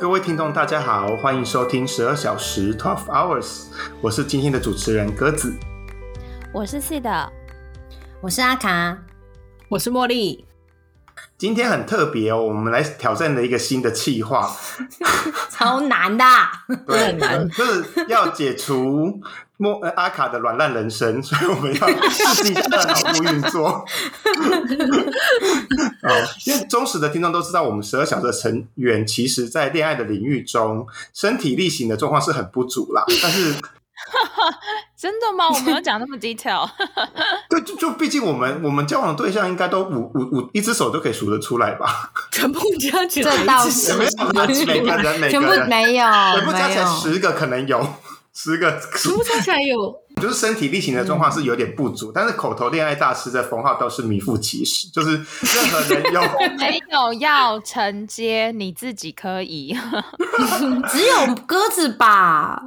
各位听众，大家好，欢迎收听十二小时 （Twelve Hours），我是今天的主持人鸽子。我是 C 的，我是阿卡，我是茉莉。今天很特别哦，我们来挑战了一个新的企划，超难的，对，很难。就是要解除莫呃阿卡的软烂人生，所以我们要试试一下他的脑部运作。哦，因为忠实的听众都知道，我们十二小时的成员，其实在恋爱的领域中，身体力行的状况是很不足啦。但是，真的吗？我没有讲那么 detail。对，就就毕竟我们我们交往的对象应该都五五五一只手都可以数得出来吧？全部加起来这倒是是没有啦，每个人每全部个人，没有，全部加起来，十个可能有十个，十部加起来有就是身体力行的状况是有点不足，但是口头恋爱大师的封号倒是名副其实，就是任何人有 没有要承接，你自己可以。只有鸽子吧？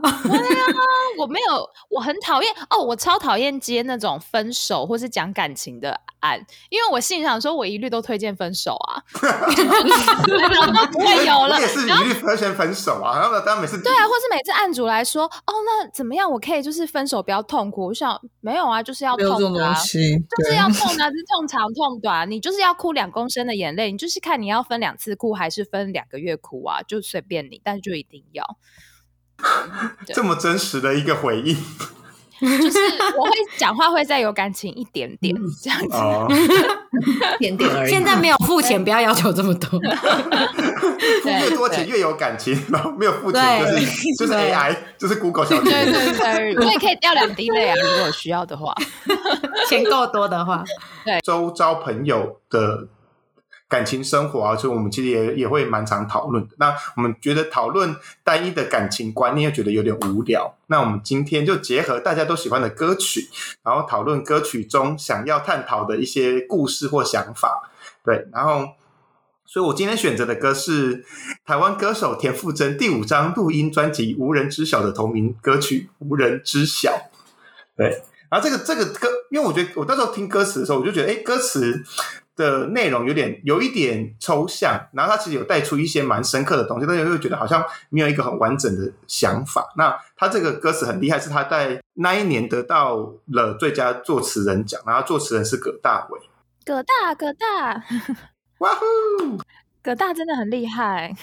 我没有，我很讨厌哦，我超讨厌接那种分手或是讲感情的案，因为我心里想说，我一律都推荐分手啊，然后不会有了我也。是一律和弦分手啊，然后呢，当然每次对啊，或是每次案主来说，哦，那怎么样？我可以就是分手不要痛苦。我想没有啊，就是要痛的啊东，西，就是要痛啊，是痛长痛短，你就是要哭两公升的眼泪，你就是看你要分两次哭还是分两个月哭啊，就随便你，但是就一定要。这么真实的一个回应就是我会讲话会再有感情一点点这样子。哦，点点而已。现在没有付钱，不要要求这么多。付越多钱越有感情，然后没有付钱就是就是 AI，就是 Google 小对姐。对对，我也可以掉两滴泪啊，如果需要的话。钱够多的话，对周遭朋友的感情生活啊，所以我们其实也也会蛮常讨论的。那我们觉得讨论单一的感情观念又觉得有点无聊，那我们今天就结合大家都喜欢的歌曲，然后讨论歌曲中想要探讨的一些故事或想法。对，然后。所以我今天选择的歌是台湾歌手田馥甄第五张录音专辑《无人知晓》的同名歌曲《无人知晓》。对，然后这个这个歌，因为我觉得我那时候听歌词的时候，我就觉得，哎，歌词的内容有点有一点抽象，然后它其实有带出一些蛮深刻的东西，但是又觉得好像没有一个很完整的想法。那他这个歌词很厉害，是他在那一年得到了最佳作词人奖，然后作词人是葛大为。葛大葛大哇呼！葛大真的很厉害。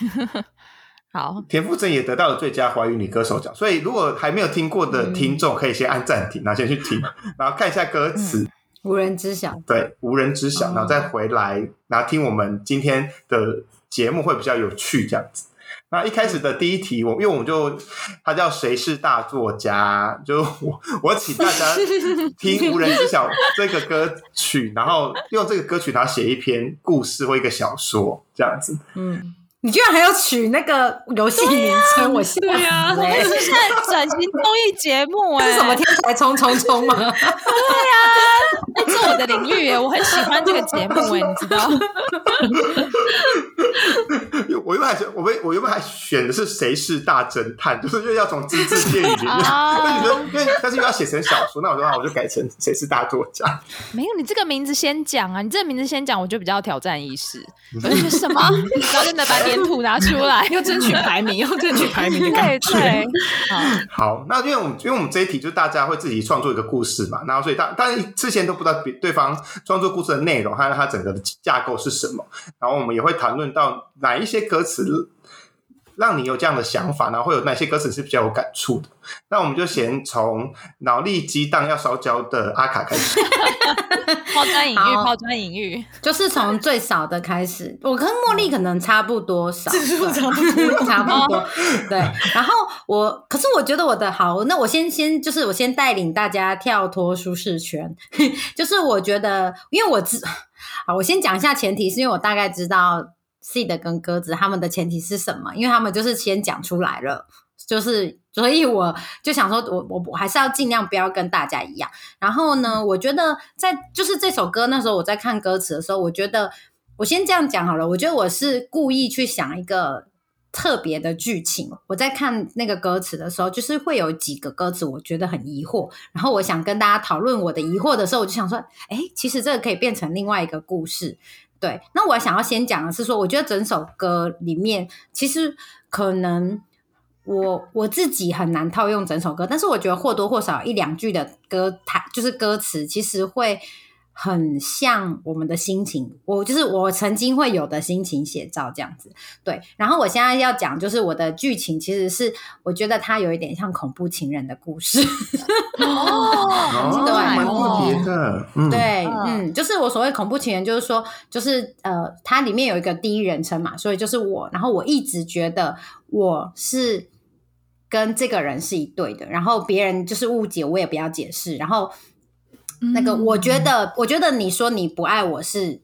好，田馥甄也得到了最佳华语女歌手奖，所以如果还没有听过的听众，可以先按暂停，然后先去听，然后看一下歌词。无人知晓。对，无人知晓，哦然后再回来，然后听我们今天的节目会比较有趣，这样子。那一开始的第一题，我因为我们就他叫谁是大作家，就我我请大家 听《无人知晓》这个歌曲，然后用这个歌曲，然后写一篇故事或一个小说，这样子。嗯，你居然还要取那个游戏名称，我吓对啊死欸这是现在转型综艺节目哎、这是什么天才冲冲冲吗？哎、这是我的领域耶，我很喜欢这个节目哎，你知道？我原本还选，我们我原本还选的是谁是大侦探，就是因为要从只字片语里面，啊但觉得因为但是又要写成小说，那我说那我就改成谁是大作家。没有，你这个名字先讲啊，你这个名字先讲，我就比较挑战意识。什么？然后就能把脸谱拿出来，要争取排名，要争取排名的感 对觉。对，好，好，那因为我们因为我们这一题就是大家会自己创作一个故事嘛，然后所以大当然之前都不知道别对方创作故事的内容还有它整个的架构是什么，然后我们也会谈论到哪一些歌词让你有这样的想法，然后会有哪些歌词是比较有感触的。那我们就先从脑力激荡要烧焦的阿卡开始。抛砖引玉，好抛砖引玉。就是从最少的开始，我跟茉莉可能差不多少，差不多，差不多。对，然后我，可是我觉得我的好，那我先先就是我先带领大家跳脱舒适圈，就是我觉得，因为我知，好，我先讲一下前提，是因为我大概知道 C 的跟鸽子他们的前提是什么，因为他们就是先讲出来了。就是，所以我就想说我，我我还是要尽量不要跟大家一样。然后呢，我觉得在就是这首歌那时候我在看歌词的时候，我觉得我先这样讲好了。我觉得我是故意去想一个特别的剧情。我在看那个歌词的时候，就是会有几个歌词我觉得很疑惑，然后我想跟大家讨论我的疑惑的时候，我就想说，哎，其实这个可以变成另外一个故事。对，那我想要先讲的是说，我觉得整首歌里面其实可能我我自己很难套用整首歌，但是我觉得或多或少一两句的歌它就是歌词，其实会很像我们的心情。我就是我曾经会有的心情写照这样子。对，然后我现在要讲就是我的剧情，其实是我觉得它有一点像恐怖情人的故事。哦，对蛮特别的，嗯，对，嗯嗯，就是我所谓恐怖情人，就是说，就是呃，它里面有一个第一人称嘛，所以就是我，然后我一直觉得我是跟这个人是一对的，然后别人就是误解，我也不要解释，然后那个我觉得，我觉得你说你不爱我是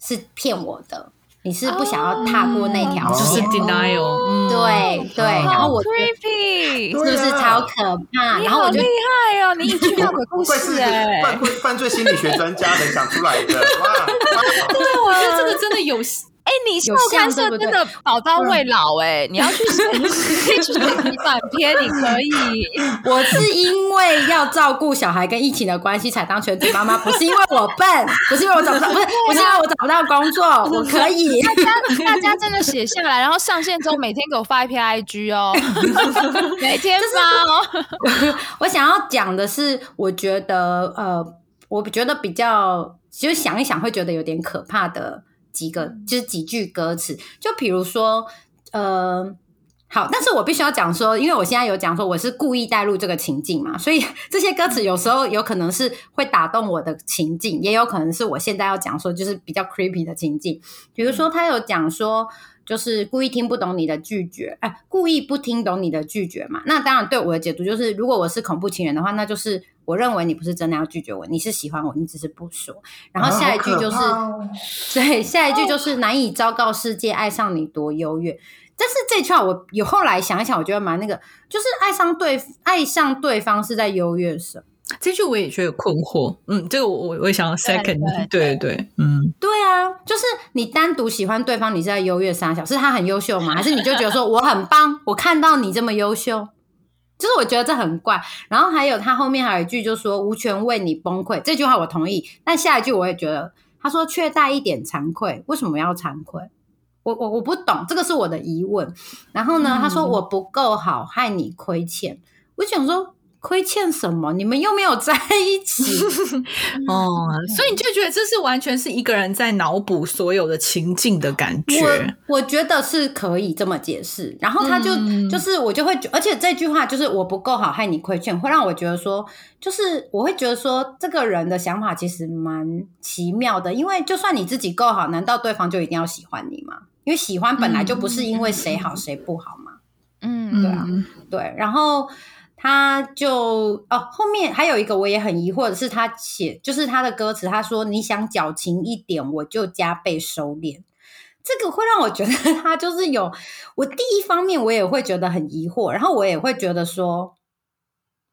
是骗我的，你是不想要踏过那条线就是，denial，嗯，对对，然后我 creepy，是不是超可怕？你然后我就好厉害哦！你一句话鬼故 事哎、犯罪犯罪心理学专家能想出来的，哇！我觉得这个真的有哎、你校有像刊社对不对真的宝刀未老哎、你要去 写，你可以去写几版篇，你可以。我是因为要照顾小孩跟疫情的关系才当全职妈妈，不是因为我笨，不是因为我找不到，不是不是因为我找不到工作，我可以。大家大家真的写下来，然后上线之后每天给我发一篇 IG 哦，每天发哦。我想要讲的是，我觉得呃，我觉得比较，其实想一想会觉得有点可怕的几个，就是几句歌词，就比如说呃。好，但是我必须要讲说，因为我现在有讲说我是故意带入这个情境嘛，所以 这些歌词有时候有可能是会打动我的情境，也有可能是我现在要讲说就是比较 creepy 的情境。比如说他有讲说，就是故意听不懂你的拒绝，哎，故意不听懂你的拒绝嘛。那当然对我的解读就是，如果我是恐怖情人的话，那就是我认为你不是真的要拒绝我，你是喜欢我，你只是不说。然后下一句就是，对，下一句就是难以昭告世界爱上你多优越。但是这句话我有后来想一想，我觉得蛮那个，就是爱上对爱上对方是在优越什么？这句我也觉得困惑。嗯，这个我我我也想要 second，对对对，嗯，对啊，就是你单独喜欢对方，你是在优越三小，是他很优秀吗？还是你就觉得说我很棒，我看到你这么优秀，就是我觉得这很怪。然后还有他后面还有一句就说无权为你崩溃，这句话我同意，但下一句我也觉得他说却带一点惭愧，为什么要惭愧？我我我不懂，这个是我的疑问。然后呢，他说我不够好，害你亏欠。我想说亏欠什么？你们又没有在一起。哦，所以你就觉得这是完全是一个人在脑补所有的情境的感觉。我我觉得是可以这么解释，然后他就、嗯就是我就会觉，而且这句话就是我不够好，害你亏欠，会让我觉得说，就是我会觉得说，这个人的想法其实蛮奇妙的，因为就算你自己够好，难道对方就一定要喜欢你吗？因为喜欢本来就不是因为谁好谁不好嘛。嗯，对啊嗯对，然后他就哦，后面还有一个我也很疑惑的是，他写就是他的歌词，他说你想矫情一点，我就加倍收敛。这个会让我觉得 他就是有我第一方面我也会觉得很疑惑，然后我也会觉得说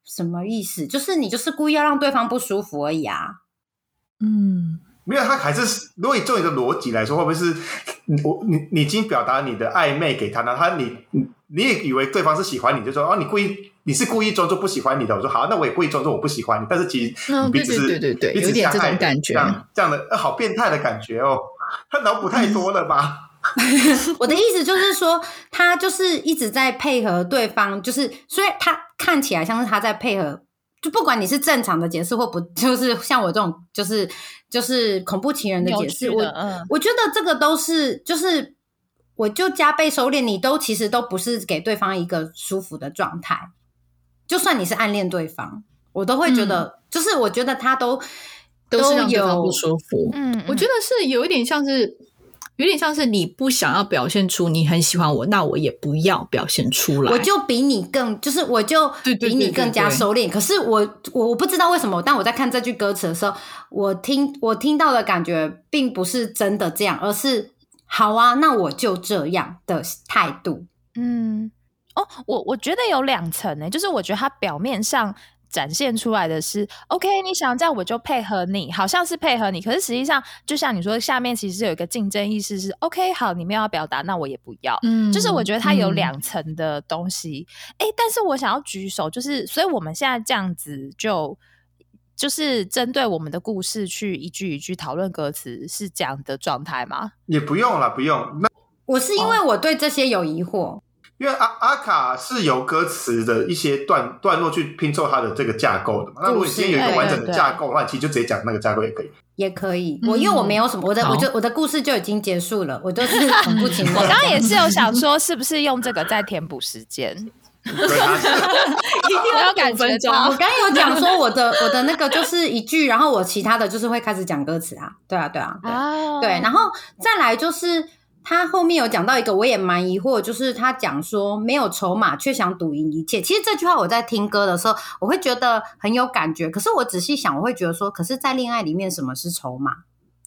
什么意思？就是你就是故意要让对方不舒服而已啊。嗯，没有，他还是如果你就你的逻辑来说，会不会是你我你你已经表达你的暧昧给他，呢他你你你也以为对方是喜欢你，就说哦，你故意你是故意装作不喜欢你的，我说好，那我也故意装作我不喜欢你，但是其实嗯你彼此是对对对对彼此有点这种感觉这样这样的、呃好变态的感觉哦，他脑补太多了吧？我的意思就是说，他就是一直在配合对方，就是虽然他看起来像是他在配合，就不管你是正常的解释或不，就是像我这种，就是就是恐怖情人的解释，我嗯，我觉得这个都是就是。我就加倍收敛，你都其实都不是给对方一个舒服的状态，就算你是暗恋对方，我都会觉得，就是我觉得他都都是让对方有不舒服。嗯，我觉得是有一点像是，有点像是你不想要表现出你很喜欢我，那我也不要表现出来。我就比你更，就是我就比你更加对收敛。可是我我我不知道为什么，但我在看这句歌词的时候，我听我听到的感觉并不是真的这样，而是好啊，那我就这样的态度。嗯，哦，我我觉得有两层呢，就是我觉得它表面上展现出来的是 OK，你想这样我就配合你，好像是配合你，可是实际上就像你说，下面其实有一个竞争意识是 OK，好，你们要表达，那我也不要。嗯就是我觉得它有嗯两层的东西，哎、但是我想要举手，就是所以我们现在这样子就就是针对我们的故事去一句一句讨论歌词，是这样的状态吗？也不用了，不用。那我是因为我对这些有疑惑，因为阿阿卡是由歌词的一些段段落去拼凑它的这个架构的嘛。那如果你今天有一个完整的架构的话，其实就直接讲那个架构也可以。也可以。我因为我没有什么，我的我就我的故事就已经结束了，我就是 很不情我刚刚也是有想说，是不是用这个在填补时间？一定 要感觉五分钟。我刚刚有讲说我的 我的那个就是一句，然后我其他的就是会开始讲歌词啊，对啊对啊对啊，对，然后再来就是他后面有讲到一个，我也蛮疑惑，就是他讲说没有筹码却想赌赢一切。其实这句话我在听歌的时候，我会觉得很有感觉。可是我仔细想，我会觉得说，可是，在恋爱里面，什么是筹码？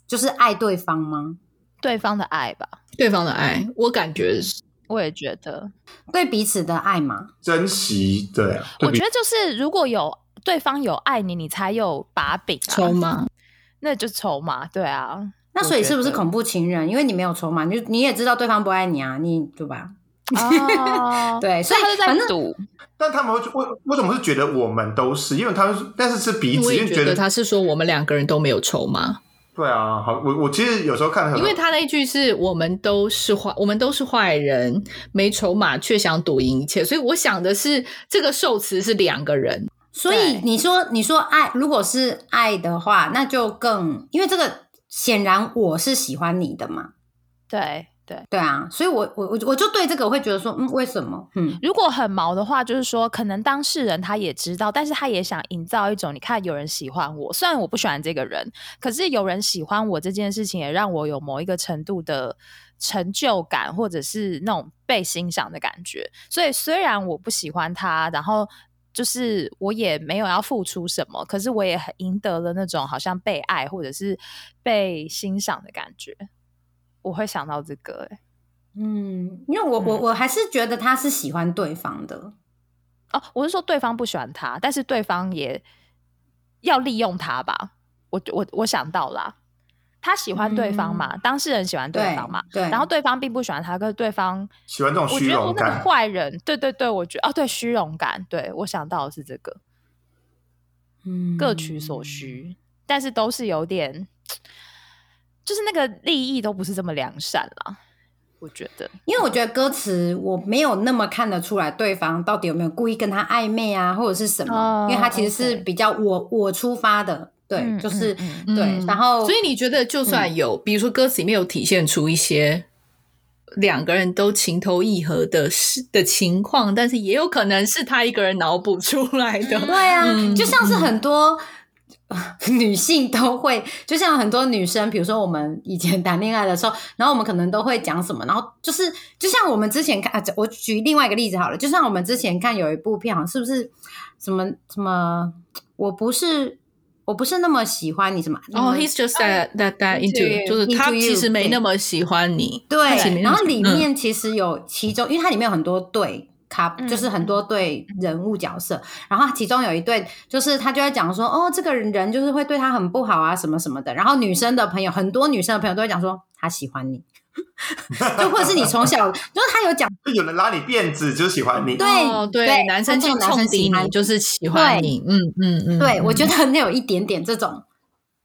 就是爱对方吗？对方的爱吧，对方的爱，我感觉是我也觉得，对彼此的爱嘛。珍惜，对啊。对我觉得就是如果有对方有爱你，你才有把柄啊，筹码。那就筹码，对啊。那所以是不是恐怖情人？因为你没有筹码，你就你也知道对方不爱你啊，你对吧？哦，对，所以他就反正在赌，但他们会为为什么是觉得我们都是？因为他们但是是彼此，因为觉得他是说我们两个人都没有筹码，对啊。好，我我其实有时候看很因为他那一句是我们都是坏，我们都是坏人，没筹码却想赌赢一切，所以我想的是这个受词是两个人，所以你说你说爱，如果是爱的话，那就更因为这个显然我是喜欢你的嘛，对对。对啊，所以我我我我就对这个会觉得说，嗯，为什么？嗯，如果很毛的话，就是说，可能当事人他也知道，但是他也想营造一种，你看有人喜欢我，虽然我不喜欢这个人，可是有人喜欢我这件事情，也让我有某一个程度的成就感，或者是那种被欣赏的感觉。所以虽然我不喜欢他，然后就是我也没有要付出什么，可是我也很赢得了那种好像被爱或者是被欣赏的感觉。我会想到这个、欸，嗯，因为我我我还是觉得他是喜欢对方的，哦，我是说对方不喜欢他，但是对方也要利用他吧？我我我想到啦，他喜欢对方嘛，当事人喜欢对对方嘛，对，然后对方并不喜欢他，可是对方喜欢这种虚我觉得那个荣感。坏人，对对对，我觉得哦，对虚荣感，对我想到的是这个嗯各取所需，但是都是有点，就是那个利益都不是这么良善了，我觉得。因为我觉得歌词我没有那么看得出来对方到底有没有故意跟他暧昧啊，或者是什么，哦因为他其实是比较我我出发的，对，嗯就是、对，然后所以你觉得就算有，比如说歌词里面有体现出一些两个人都情投意合的事的情况，但是也有可能是他一个人脑补出来的。对啊，嗯就像是很多。女性都会，就像很多女生，比如说我们以前谈恋爱的时候，然后我们可能都会讲什么，然后就是就像我们之前看，啊我举另外一个例子好了，就像我们之前看有一部片，好像是不是什么什么，我不是我不是那么喜欢你什么哦、h e s just that that that into，就是他其实没那么喜欢你。对然后里面其实有其中，因为它里面有很多对卡，嗯就是很多对人物角色，然后其中有一对，就是他就在讲说，哦，这个人就是会对他很不好啊，什么什么的。然后女生的朋友，很多女生的朋友都会讲说，他喜欢你，就或者是你从小，就是他有讲，有人拉你辫子，就喜欢你。对哦，对，对男生去他这种男冲抵生喜欢你，就是喜欢你。嗯嗯嗯，对我觉得得那有一点点这种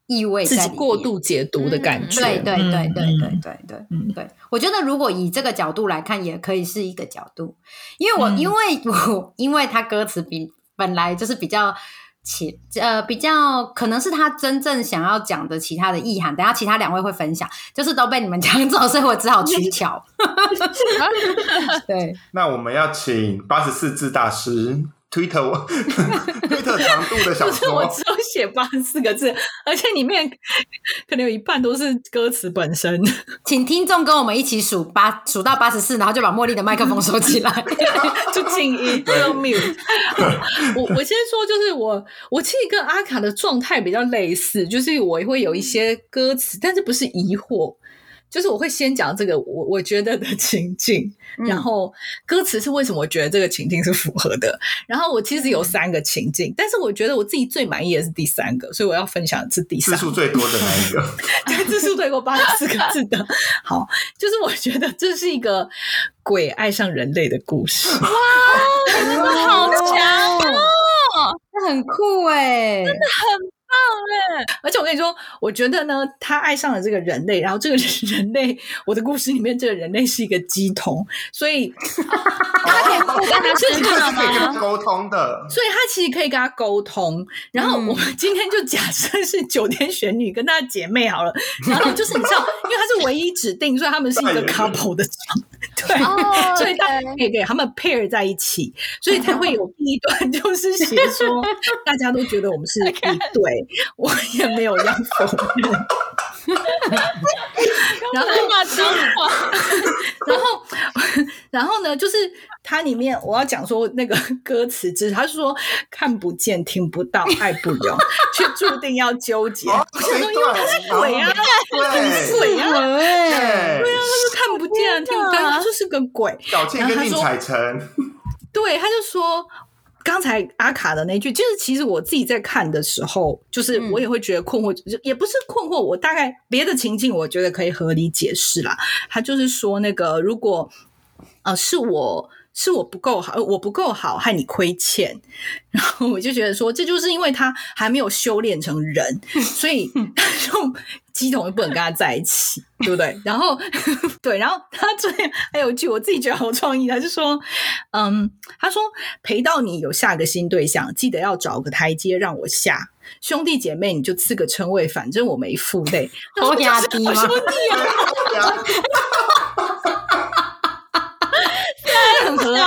意味自己在过度解读的感嗯觉。对对对对对嗯。对对嗯。对，我觉得如果以这个角度来看，也可以是一个角度，因为我、嗯。因为我因为他歌词比本来就是比较其呃比较可能是他真正想要讲的其他的意涵，等下其他两位会分享，就是都被你们讲走，所以我只好取巧。对，那我们要请八十四字大师 Twitter Twitter 长度的小可是我，只有写八十四个字，而且里面可能有一半都是歌词本身。请听众跟我们一起数八数到八十四，然后就把茉莉的麦克风收起来。就静音，就 mute。我我先说，就是我我其实跟阿卡的状态比较类似，就是我会有一些歌词，但是不是疑惑，就是我会先讲这个我我觉得的情境，嗯然后歌词是为什么我觉得这个情境是符合的。然后我其实有三个情境，但是我觉得我自己最满意的是第三个，所以我要分享的是第三个。数最多的那一个。对，字数最多八十四个字的。好，就是我觉得这是一个鬼爱上人类的故事。哇真的好强哦！这很酷哎、而且我跟你说，我觉得呢，他爱上了这个人类，然后这个 人类，我的故事里面这个人类是一个鸡童，所以 他可以跟他是吃饭可以跟他吗？沟通的。所以他其实可以跟他沟通。然后我们今天就假设是九天玄女跟她的姐妹好了，然后就是你知道，因为她是唯一指定，所以他们是一个 couple 的状，对。哦，所以他 OK 可以给他们 pair 在一起，所以才会有第一段就是写说，大家都觉得我们是一对，我也没有要否认。然后骂脏话，然后，然后呢，就是它里面我要讲说那个歌词之，他是说看不见、听不到、爱不了，却注定要纠结。哦，我想说，因为他是鬼啊，对鬼啊，对，他是看不见、听不到，他就是个鬼。小倩跟宁采臣，对，他就说。刚才阿卡的那句，就是其实我自己在看的时候，就是我也会觉得困惑，就也不是困惑，我大概别的情境，我觉得可以合理解释啦。他就是说，那个如果呃是我是我不够好，呃我不够好，害你亏欠，然后我就觉得说，这就是因为他还没有修炼成人，所以他就鸡桶就不能跟他在一起，对不对？然后对，然后他最后还有一句我自己觉得好创意，他就说，嗯，他说陪到你有下个新对象，记得要找个台阶让我下。兄弟姐妹，你就赐个称谓，反正我没负累。好兄弟啊，很合啊。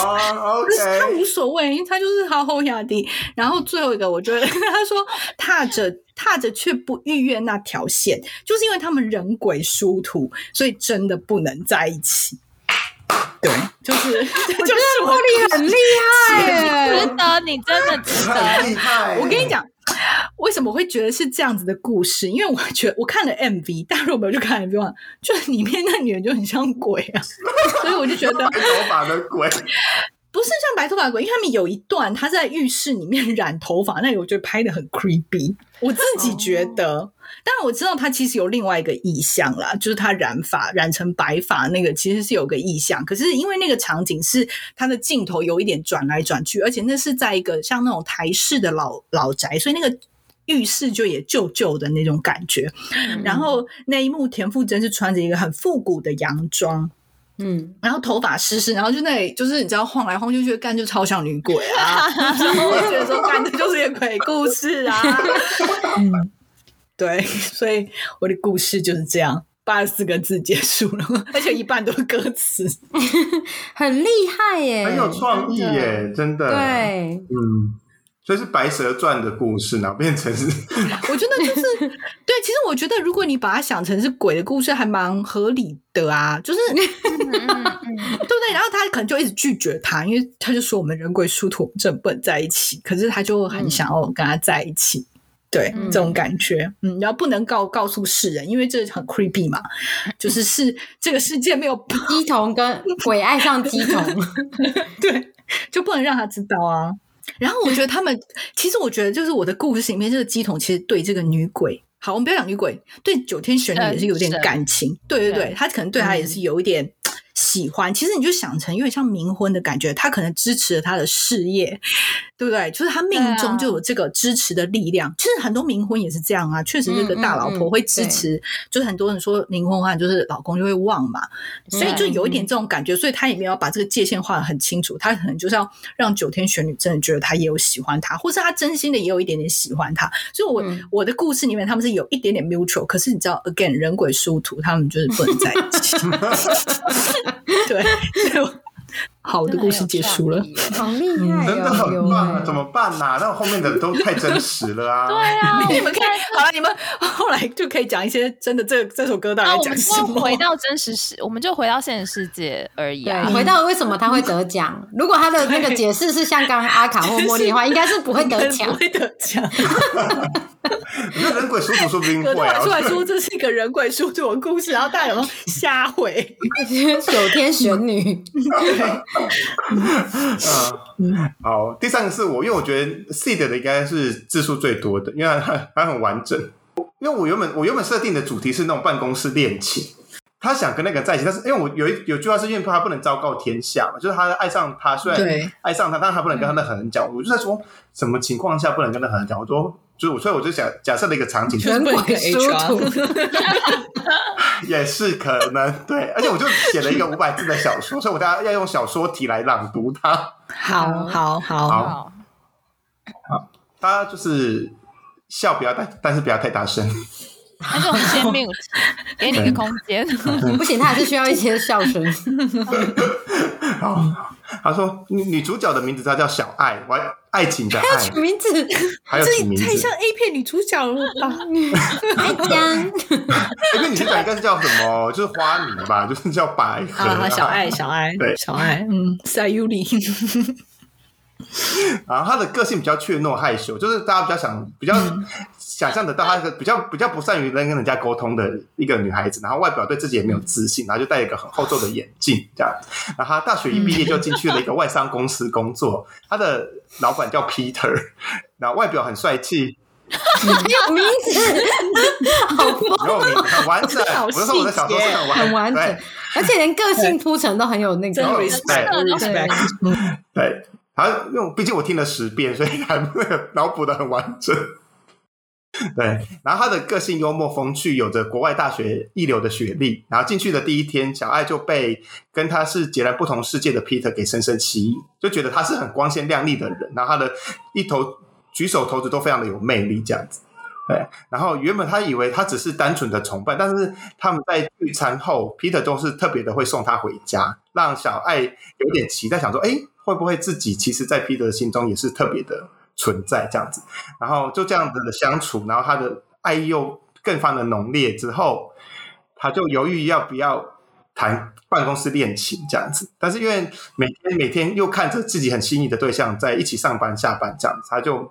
哦他无所谓，因为他就是好后压低。然后最后一个，我觉得 他说踏着踏着却不逾越那条线，就是因为他们人鬼殊途，所以真的不能在一起。对，就是这就是我茉莉很厉害耶，值得，你真的值得。害。我跟你，讲，为什么会觉得是这样子的故事？因为我觉得我看了 MV，大家如果没有去看 MV 的话，就是里面那女人就很像鬼啊，所以我就觉得白头发的鬼，不是像白头发鬼，因为他们有一段他在浴室里面染头发，那个我觉得拍的很 creepy。我自己觉得，当然我知道他其实有另外一个意象啦，就是他染发染成白发那个其实是有个意象，可是因为那个场景是他的镜头有一点转来转去，而且那是在一个像那种台式的老老宅，所以那个。浴室就也旧旧的那种感觉，然后那一幕田馥甄是穿着一个很复古的洋装，嗯，然后头发湿湿，然后就那里就是你知道晃来晃去，觉得干就超像女鬼啊，然后我觉得说干的就是一个鬼故事啊，嗯，对，所以我的故事就是这样，八十四个字结束了，而且一半都是歌词，很厉害耶，很有创意耶，真的。，对，嗯，所以是《白蛇传》的故事，然后变成是 我觉得就是对，其实我觉得如果你把它想成是鬼的故事，还蛮合理的啊，就是对不对？然后他可能就一直拒绝他，因为他就说我们人鬼殊途，我们真的不能在一起。可是他就很想要跟他在一起，对、嗯这种感觉，嗯，然后不能告告诉世人，因为这很 creepy 嘛，就是是这个世界没有鸡童跟鬼爱上鸡童，对，就不能让他知道啊。然后我觉得他们，其实我觉得就是我的故事里面，这个鸡童其实对这个女鬼，好，我们不要讲女鬼，对九天玄女也是有点感情，对对对对，他可能对他也是有一点喜欢。其实你就想成有点像冥婚的感觉，他可能支持了他的事业，对不对？就是他命中就有这个支持的力量。其实很多冥婚也是这样啊，确实这个大老婆会支持，就是很多人说冥婚的话，就是老公就会旺嘛，所以就有一点这种感觉，所以他也没有把这个界限画得很清楚，他可能就是要让九天玄女真的觉得他也有喜欢他，或是他真心的也有一点点喜欢他。所以我，我、的故事里面他们是有一点点 mutual，可是你知道，again 人鬼殊途，他们就是不能在一起。对，所以我好，我的故事结束了。好 厉害真的很棒啊！哎怎么办呐？那后面的都太真实了啊！对啊，你们可以好了，你们后来就可以讲一些真的这这首歌到啊，底我们在讲什么。就回到真实世，我们就回到现实世界而已对，啊。回到为什么他会得奖？如果他的那个解释是像刚刚阿卡或茉莉的话，应该是不会得不奖。会得奖。我觉得人鬼殊途说不定可会啊他出。来说这是一个人鬼殊途的故事，然后大家有没有瞎回？九天玄女，嗯，好，第三个是我，因为我觉得 Seed 的应该是字数最多的，因为它它很完整。因为我原本我原本设定的主题是那种办公室恋情，他想跟那个在一起，但是因为我有一有句话是因为他不能昭告天下嘛，就是他爱上他，虽然对爱上他，但他不能跟他那个人讲。我就在说什么情况下不能跟他狠人讲？我说就是我所以我就想假设了一个场景，全鬼殊途，也是可能对，而且我就写了一个五百字的小说，所以我大家要用小说体来朗读它。好好好，好好，大家就是笑不要但但是不要太大声。那就我们先 mute，给你个空间。不行，他还是需要一些笑声。好，他说女女主角的名字她叫小爱，我爱爱情的爱还要取，名字，还有这取名字太像。A 片女主角了吧？爱江。，A 片女主角应该是叫什么？就是花名吧，就是叫百合啊，小爱，小爱，对小爱，嗯，赛尤里，然后她的个性比较怯懦害羞，就是大家比较想比较想象得到她一个比较比较不善于跟跟人家沟通的一个女孩子，然后外表对自己也没有自信，然后就戴一个很厚重的眼镜这样。然后她大学一毕业就进去了一个外商公司工作，她的老板叫 Peter，然后外表很帅气，有名字，好疯，没有名很完整。好我就说我的小说是很很完整，而且连个性铺陈都很有那真个。respect 对，好因为毕竟我听了十遍，所以还那个脑补的很完整。对，然后他的个性幽默风趣，有着国外大学一流的学历。然后进去的第一天，小爱就被跟他是截然不同世界的 Peter 给深深吸引，就觉得他是很光鲜亮丽的人。然后他的一头举手投足都非常的有魅力，这样子。对，然后原本他以为他只是单纯的崇拜，但是他们在聚餐后，Peter 都是特别的会送他回家，让小爱有点期待，想说，哎，会不会自己其实，在 Peter 心中也是特别的存在这样子？然后就这样子的相处，然后他的爱又更发的浓烈之后，他就犹豫要不要谈办公室恋情这样子。但是因为每天每天又看着自己很心仪的对象在一起上班下班这样子，他就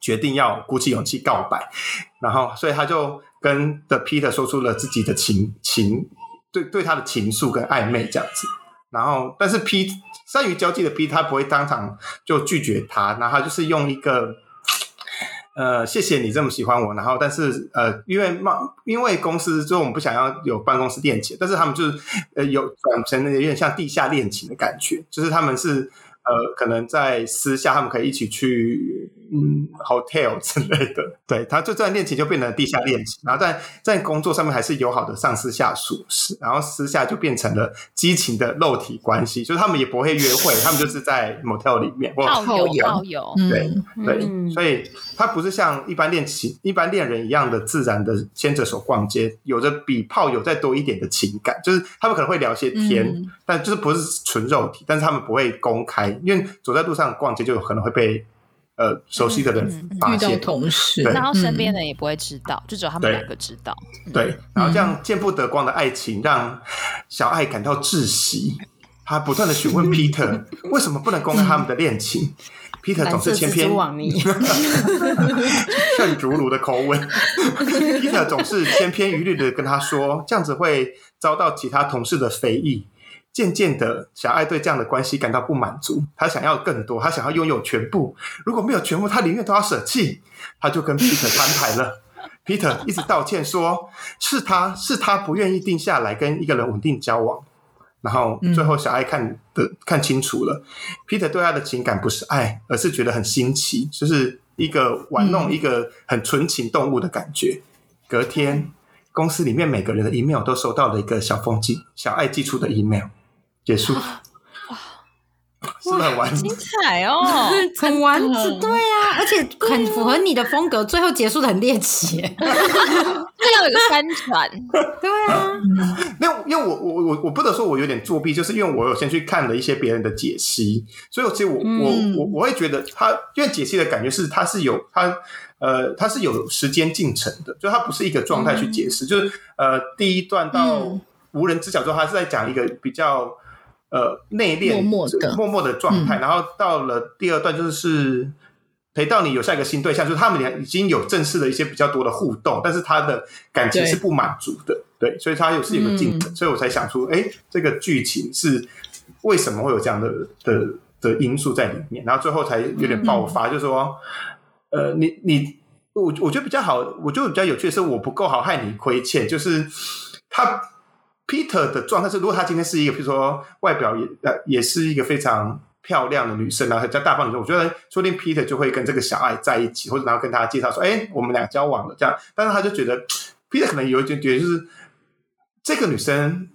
决定要鼓起勇气告白。然后，所以他就跟的 Peter 说出了自己的情情对对他的情愫跟暧昧这样子。然后，但是 P 善于交际的 B，他不会当场就拒绝他，然后他就是用一个。呃，谢谢你这么喜欢我，然后但是呃，因为嘛，因为公司就我们不想要有办公室恋情，但是他们就是呃有转成了有点像地下恋情的感觉，就是他们是呃可能在私下他们可以一起去嗯 hotel 之类的，对，他就这段恋情就变成地下恋情，然后在在工作上面还是友好的上司下属，是然后私下就变成了激情的肉体关系，就是他们也不会约会，他们就是在 motel 里面或炮友，友炮友，对嗯对，嗯。所以他不是像一般恋情、一般恋人一样的自然的牵着手逛街，有着比炮友再多一点的情感，就是他们可能会聊些天，嗯。但就是不是纯肉体，但是他们不会公开，因为走在路上逛街就有可能会被呃熟悉的人嗯遇到发现，同事，然后身边的人也不会知道，就只有他们对两个知道。对，然后这样见不得光的爱情让 小爱感到窒息，他不断的询问 Peter 为什么不能公开他们的恋情。Peter 总是千篇蛛网你，圣竹炉的口吻。Peter 总是千篇一律的跟他说，这样子会遭到其他同事的非议。渐渐的，小爱对这样的关系感到不满足，他想要更多，他想要拥有全部。如果没有全部，他宁愿都要舍弃。他就跟 Peter 摊牌了。Peter 一直道歉说，是他是他不愿意定下来跟一个人稳定交往。然后最后，小爱看的、看清楚了，Peter 对他的情感不是爱，而是觉得很新奇，就是一个玩弄一个很纯情动物的感觉。隔天，公司里面每个人的 email 都收到了一个小风寄小爱寄出的 email，结束。是不是很完整精？彩哦！很完整，对啊，而且很符合你的风格，最后结束的很猎奇。耶，这要有个翻转，对啊，没有，因为我我我我不得说我有点作弊，就是因为我有先去看了一些别人的解析，所以其实我、嗯。我我我会觉得他，因为解析的感觉是他是有他呃他是有时间进程的，就他不是一个状态去解释，就是呃第一段到嗯。无人知晓之后，他是在讲一个比较呃内敛默默的默默的状态，然后到了第二段就是。陪到你有下一个新对象，就是他们俩已经有正式的一些比较多的互动，但是他的感情是不满足的，对，所以他有是有个进程，所以我才想出，哎，这个剧情是为什么会有这样的的的因素在里面，然后最后才有点爆发，就说，呃，你你我我觉得比较好，我觉得比较有趣的是，我不够好，害你亏欠，就是他 Peter 的状态是，如果他今天是一个，比如说外表也呃也是一个非常漂亮的女生，然后比较大方的女生，我觉得说不定 Peter 就会跟这个小爱在一起，或者然后跟他介绍说，哎，我们俩交往了这样。但是他就觉得 Peter 可能有一点觉得就是这个女生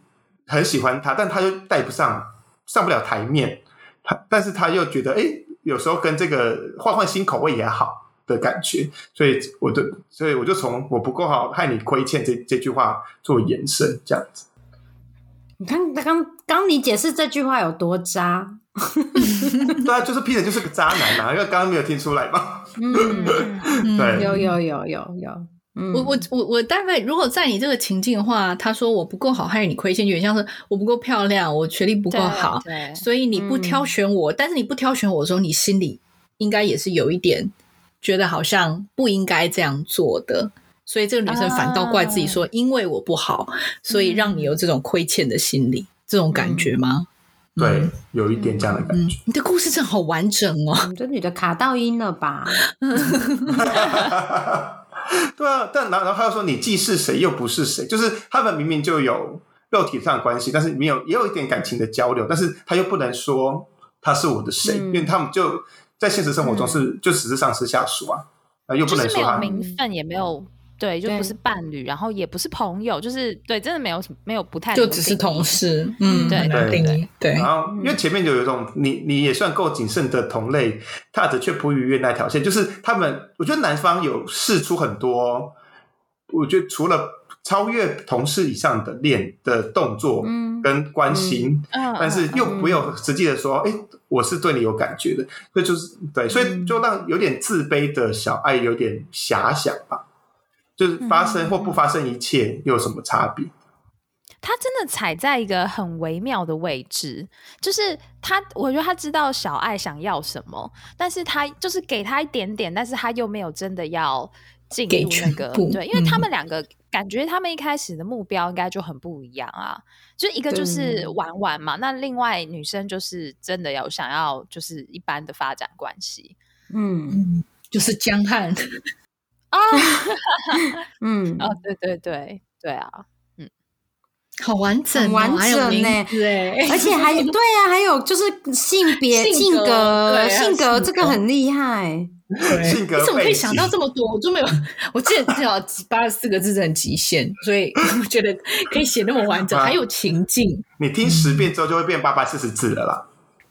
很喜欢他，但他又带不上，上不了台面。他但是他又觉得，哎，有时候跟这个换换新口味也好的感觉。所以我的，所以我就从我不够好害你亏欠这这句话做延伸，这样子。你看，刚刚你解释这句话有多渣？对啊，就是 Peter 就是个渣男嘛，因为刚刚没有听出来嘛。嗯，对，有有有有有。我我我我大概如果在你这个情境的话，他说我不够好，害你亏欠，有点像是我不够漂亮，我学历不够好，所以你不挑选我。但是你不挑选我的时候，你心里应该也是有一点觉得好像不应该这样做的。所以这个女生反倒怪自己说，因为我不好，所以让你有这种亏欠的心理，这种感觉吗？对，有一点这样的感觉。你的故事真好完整哦，这女的卡到音了吧？对啊，但然后然后他又说你既是谁又不是谁，就是他们明明就有肉体上的关系，但是没有也有一点感情的交流，但是他又不能说他是我的谁，因为他们就在现实生活中是就只是上司下属啊，啊又不能说他名分也没有。对，就不是伴侣，然后也不是朋友，就是对，真的没有什么，没有不太，就只是同事，嗯，对对对对。然后，因为前面就有一种你你也算够谨慎的同类，踏着却不逾越那条线，就是他们，我觉得男方有试出很多，我觉得除了超越同事以上的恋的动作跟关心，嗯但是又没有实际的说，哎，我是对你有感觉的，所以就是对，所以就让有点自卑的小爱有点遐想吧。就是发生或不发生，一切又有什么差别？他真的踩在一个很微妙的位置，就是他，我觉得他知道小爱想要什么，但是他就是给他一点点，但是他又没有真的要进入那个对，因为他们两个感觉他们一开始的目标应该就很不一样啊，就一个就是玩玩嘛，那另外女生就是真的有想要就是一般的发展关系，嗯，就是江汉。啊，嗯，哦，对对对对啊，嗯，好完整，完整呢，对，而且还 对啊，还有就是性别、性格、性格，这个很厉害。性格，你怎么可以想到这么多？我就没有，我记得至少八十四个字是很极限，所以我觉得可以写那么完整，还有情境。你听十遍之后就会变八百四十字了啦。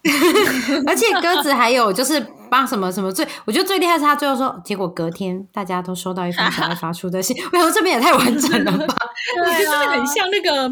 而且鸽子还有就是帮什么什么最，我觉得最厉害是他最后说，结果隔天大家都收到一封小爱发出的信，我想这边也太完整了吧？对，真的很像那个，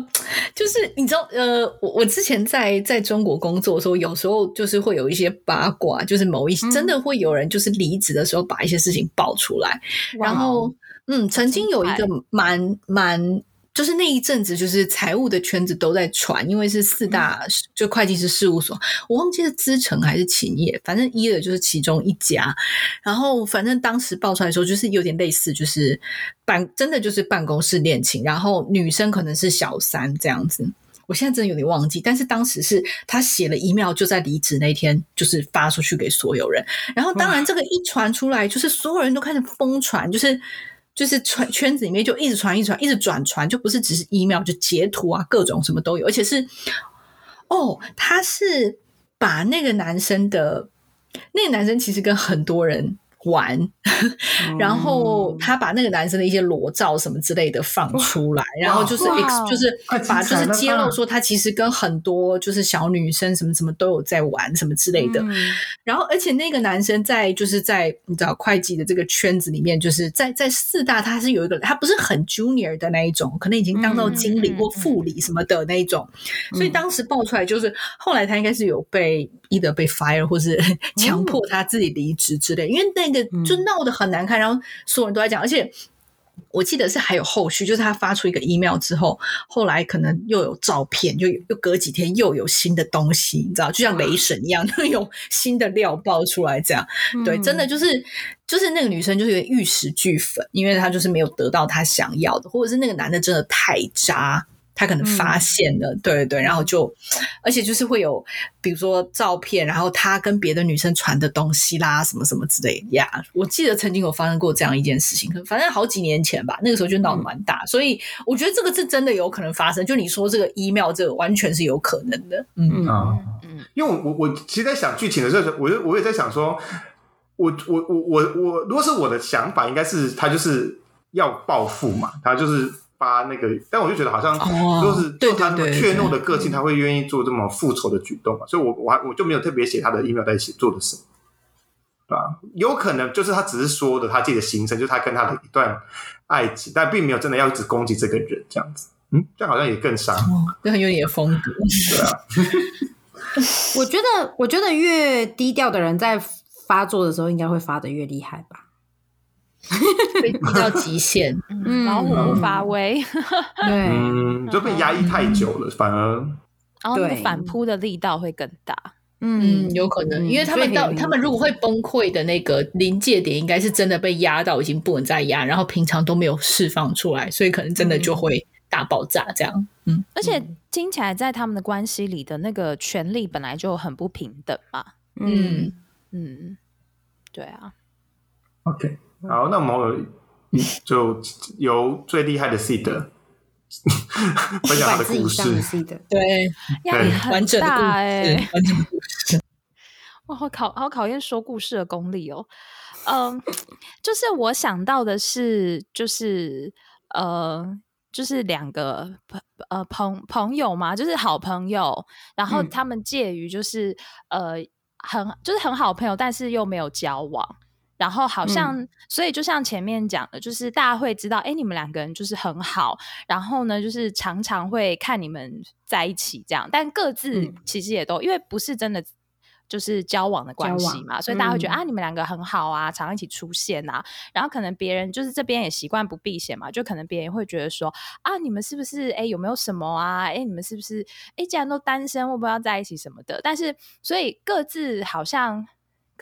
就是你知道，呃，我我之前在在中国工作的时候，有时候就是会有一些八卦，就是某一些真的会有人就是离职的时候把一些事情爆出来，然后嗯，曾经有一个蛮蛮。就是那一阵子，就是财务的圈子都在传，因为是四大就会计师事务所，我忘记是资诚还是企业，反正一的就是其中一家。然后反正当时爆出来的时候，就是有点类似，就是办真的就是办公室恋情，然后女生可能是小三这样子。我现在真的有点忘记，但是当时是他写了 email，就在离职那天，就是发出去给所有人。然后当然这个一传出来，就是所有人都开始疯传，就是。就是圈圈子里面就一直传、一直传、一直转传，就不是只是 email，就截图啊，各种什么都有，而且是哦，他是把那个男生的那个男生其实跟很多人。玩，然后他把那个男生的一些裸照什么之类的放出来，然后就是就是把就是揭露说他其实跟很多就是小女生什么什么都有在玩什么之类的，然后而且那个男生在就是在你知道会计的这个圈子里面，就是在在四大他是有一个他不是很 junior 的那一种，可能已经当到经理或副理什么的那一种，所以当时爆出来就是后来他应该是有被。伊德被 fire 或是 强迫他自己离职之类，因为那个就闹得很难看，然后所有人都在讲，而且我记得是还有后续，就是他发出一个 email 之后，后来可能又有照片，就又隔几天又有新的东西，你知道，就像雷神一样，就有新的料爆出来，这样。对，真的就是就是那个女生就是玉石俱焚，因为她就是没有得到她想要的，或者是那个男的真的太渣。他可能发现了，对对对，然后就，而且就是会有，比如说照片，然后他跟别的女生传的东西啦，什么什么之类呀。我记得曾经有发生过这样一件事情，反正好几年前吧，那个时候就闹得蛮大，所以我觉得这个是真的有可能发生。就你说这个 email 这个完全是有可能的，嗯啊，因为我我我其实在想剧情的时候，我就我也在想说，我我我我我，如果是我的想法，应该是他就是要报复嘛，他就是。发那个，但我就觉得好像就是就他那么怯懦的个性，他会愿意做这么复仇的举动嘛？所以，我我还我就没有特别写他的 email 在写做的什么，对吧？有可能就是他只是说的他自己的心声，就是他跟他的一段爱情，但并没有真的要一直攻击这个人这样子。嗯，这样好像也更伤，就很有你的风格，对啊。我觉得，我觉得越低调的人在发作的时候，应该会发的越厉害吧。比较极限，老虎无法威，对，嗯，就被压抑太久了，反而，然后那个反扑的力道会更大，嗯，有可能，因为他们到他们如果会崩溃的那个临界点，应该是真的被压到已经不能再压，然后平常都没有释放出来，所以可能真的就会大爆炸这样，嗯，而且听起来在他们的关系里的那个权力本来就很不平等嘛，嗯。嗯，对啊，OK。好，那我们就由最厉害的 seed 分享他的故事。对，压力很大哎，完整的故事。哇，好考，好考验说故事的功力哦。嗯，就是我想到的是，就是呃，就是两个朋呃朋朋友嘛，就是好朋友，然后他们介于就是呃很就是很好朋友，但是又没有交往。然后好像，所以就像前面讲的，就是大家会知道，哎，你们两个人就是很好。然后呢，就是常常会看你们在一起这样，但各自其实也都因为不是真的就是交往的关系嘛，所以大家会觉得啊，你们两个很好啊，常一起出现啊。然后可能别人就是这边也习惯不避嫌嘛，就可能别人会觉得说啊，你们是不是哎有没有什么啊？哎，你们是不是哎既然都单身，会不会要在一起什么的？但是所以各自好像。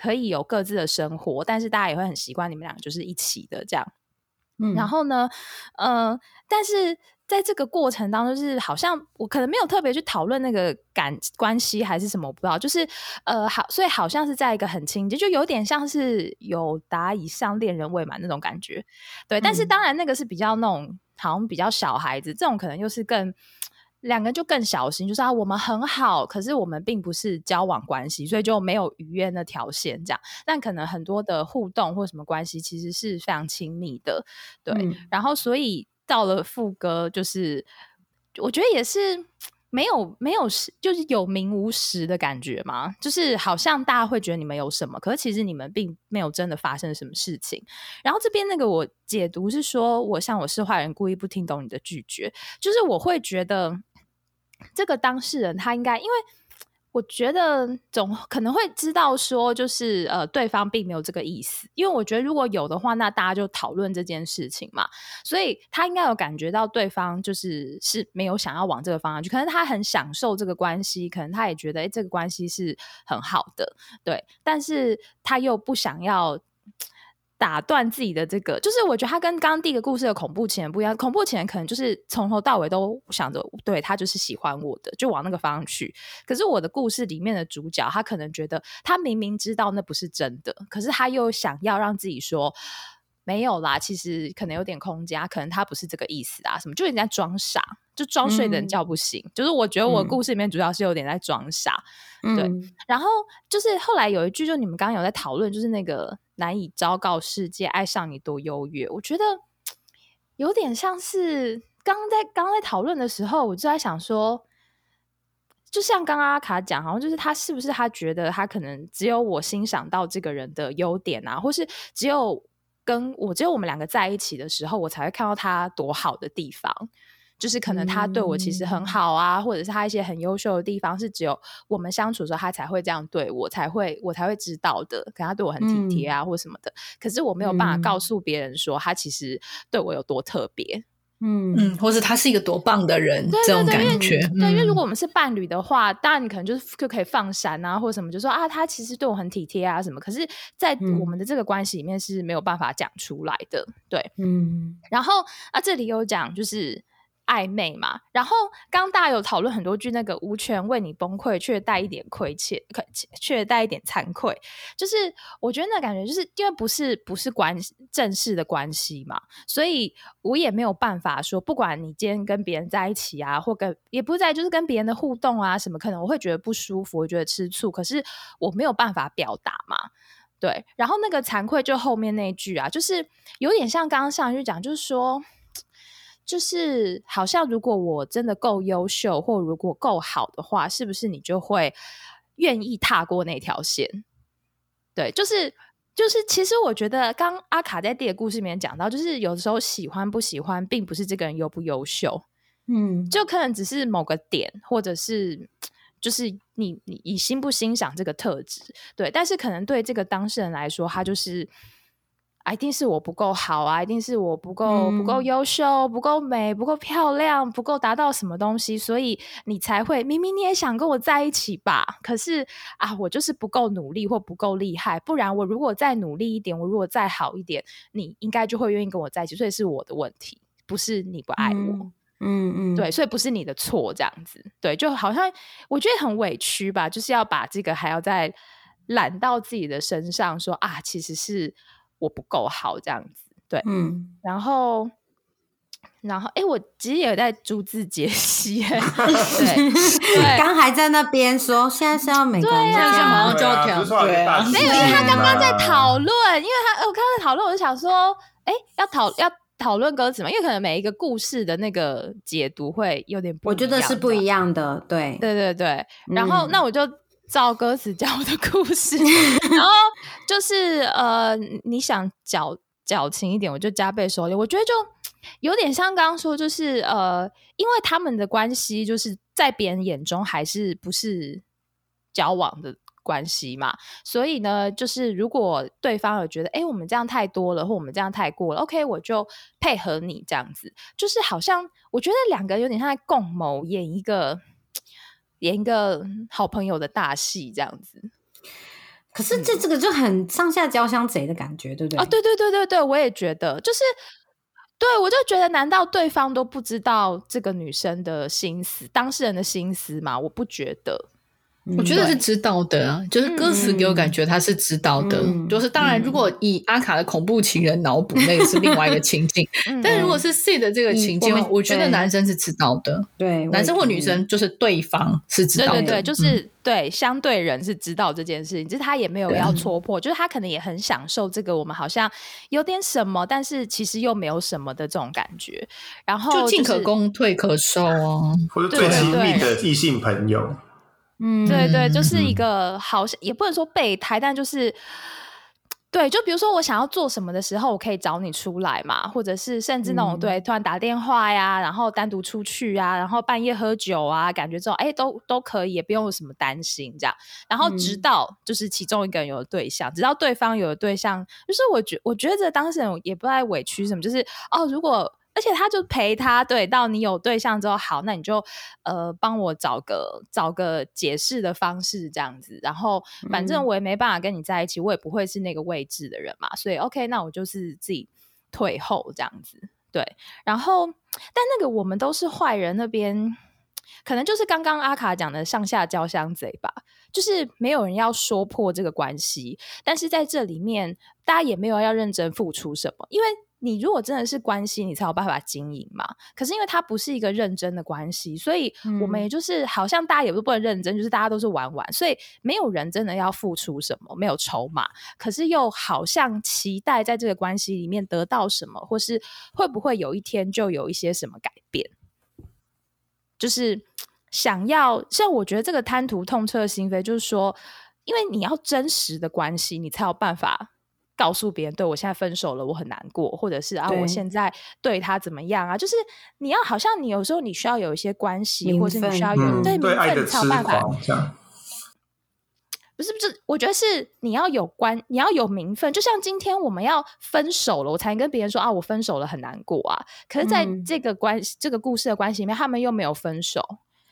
可以有各自的生活，但是大家也会很习惯你们两个就是一起的这样。嗯，然后呢，呃，但是在这个过程当中，就是好像我可能没有特别去讨论那个感关系还是什么，我不知道。就是呃，好，所以好像是在一个很亲近，就有点像是有达以上恋人未满那种感觉。对，但是当然那个是比较那种好像比较小孩子，这种可能又是更。两个人就更小心，就是啊，我们很好，可是我们并不是交往关系，所以就没有逾越那条线这样。但可能很多的互动或什么关系，其实是非常亲密的，对。然后所以到了副歌，就是我觉得也是。没有没有实，就是有名无实的感觉嘛？就是好像大家会觉得你们有什么，可是其实你们并没有真的发生什么事情。然后这边那个我解读是说，我像我是坏人，故意不听懂你的拒绝，就是我会觉得这个当事人他应该因为。我觉得总可能会知道说，就是呃，对方并没有这个意思，因为我觉得如果有的话，那大家就讨论这件事情嘛。所以他应该有感觉到对方就是是没有想要往这个方向去，可能他很享受这个关系，可能他也觉得哎，这个关系是很好的，对，但是他又不想要。打断自己的这个，就是我觉得他跟刚刚第一个故事的恐怖情人不一样。恐怖情人可能就是从头到尾都想着，对他就是喜欢我的，就往那个方向去。可是我的故事里面的主角，他可能觉得他明明知道那不是真的，可是他又想要让自己说没有啦，其实可能有点空间，可能他不是这个意思啊，什么就人家装傻，就装睡的人叫不醒。就是我觉得我故事里面主要是有点在装傻，对。然后就是后来有一句，就你们刚刚有在讨论，就是那个。难以昭告世界，爱上你多优越。我觉得有点像是刚刚在刚刚在讨论的时候，我就在想说，就像刚刚阿卡讲，好像就是他是不是他觉得他可能只有我欣赏到这个人的优点啊，或是只有跟我只有我们两个在一起的时候，我才会看到他多好的地方。就是可能他对我其实很好啊，或者是他一些很优秀的地方，是只有我们相处的时候他才会这样对我，才会我才会知道的。可能他对我很体贴啊，或什么的。可是我没有办法告诉别人说他其实对我有多特别，嗯嗯，或是他是一个多棒的人，这种感觉。对，因为如果我们是伴侣的话，当然你可能就是就可以放闪啊，或者什么，就说啊，他其实对我很体贴啊，什么。可是，在我们的这个关系里面是没有办法讲出来的。对，嗯。然后啊，这里有讲就是。暧昧嘛。然后刚大家有讨论很多句那个无权为你崩溃，却带一点亏欠，可却带一点惭愧。就是我觉得那感觉，就是因为不是不是关正式的关系嘛，所以我也没有办法说，不管你今天跟别人在一起啊，或跟也不在，就是跟别人的互动啊什么，可能我会觉得不舒服，我觉得吃醋，可是我没有办法表达嘛。对，然后那个惭愧就后面那句啊，就是有点像刚刚上一句讲，就是说，就是好像如果我真的够优秀，或如果够好的话，是不是你就会愿意踏过那条线？对，就是就是，其实我觉得刚阿卡在第二个故事里面讲到，就是有的时候喜欢不喜欢，并不是这个人优不优秀，嗯，就可能只是某个点，或者是。就是你你你欣不欣赏这个特质，对，但是可能对这个当事人来说，他就是一定是我不够好啊，一定是我不够不够优秀，不够美，不够漂亮，不够达到什么东西，所以你才会明明你也想跟我在一起吧，可是啊，我就是不够努力或不够厉害，不然我如果再努力一点，我如果再好一点，你应该就会愿意跟我在一起，所以是我的问题，不是你不爱我。嗯嗯，对，所以不是你的错，这样子，对，就好像我觉得很委屈吧，就是要把这个还要再揽到自己的身上，说啊，其实是我不够好，这样子，对，嗯，然后，然后，哎，我其实也有在逐字解析，对，对，刚还在那边说，现在是要每个人马上就要调，对啊，没有，因为他刚刚在讨论，因为他，我刚刚在讨论，我就想说，哎，要讨要。讨论歌词嘛，因为可能每一个故事的那个解读会有点不一样，我觉得是不一样的，对，对对对。然后那我就照歌词讲我的故事，然后就是呃，你想矫矫情一点，我就加倍收敛。我觉得就有点像刚刚说，就是呃，因为他们的关系就是在别人眼中还是不是交往的。关系嘛，所以呢，就是如果对方有觉得，哎，我们这样太多了，或我们这样太过了，OK，我就配合你这样子，就是好像我觉得两个有点像在共谋演一个演一个好朋友的大戏这样子。可是这这个就很上下交相贼的感觉，对不对？啊，对对对对对，我也觉得，就是对我就觉得，难道对方都不知道这个女生的心思，当事人的心思吗？我不觉得。我觉得是知道的啊，就是歌词给我感觉他是知道的。就是当然，如果以阿卡的恐怖情人脑补，那个是另外一个情境。但如果是 C 的这个情境，我觉得男生是知道的。对，男生或女生就是对方是知道的。对对对，就是对相对人是知道这件事情，就是他也没有要戳破，就是他可能也很享受这个我们好像有点什么，但是其实又没有什么的这种感觉。然后就进可攻，退可守啊，或者最亲密的异性朋友。嗯，对对，就是一个好像也不能说备胎，但就是对，就比如说我想要做什么的时候，我可以找你出来嘛，或者是甚至那种对，突然打电话呀，然后单独出去啊，然后半夜喝酒啊，感觉这种哎都都可以，也不用有什么担心这样。然后直到就是其中一个人有了对象，直到对方有了对象，就是我觉我觉得当事人也不太委屈什么，就是哦如果。而且他就陪他，对，到你有对象之后，好，那你就呃帮我找个找个解释的方式，这样子。然后反正我也没办法跟你在一起，我也不会是那个位置的人嘛，所以 OK，那我就是自己退后这样子。对，然后但那个我们都是坏人那边，可能就是刚刚阿卡讲的上下交相贼吧，就是没有人要说破这个关系，但是在这里面大家也没有要认真付出什么，因为。你如果真的是关系，你才有办法经营嘛。可是因为它不是一个认真的关系，所以我们也就是好像大家也都不能认真，就是大家都是玩玩，所以没有人真的要付出什么，没有筹码。可是又好像期待在这个关系里面得到什么，或是会不会有一天就有一些什么改变？就是想要像我觉得这个贪图痛彻心扉，就是说，因为你要真实的关系，你才有办法。告诉别人，对我现在分手了，我很难过，或者是啊，我现在对他怎么样啊？就是你要好像你有时候你需要有一些关系，或者是你需要有对名分才有办法。不是不是，我觉得是你要有关，你要有名分。就像今天我们要分手了，我才能跟别人说啊，我分手了，很难过啊。可是在这个关系、这个故事的关系里面，他们又没有分手，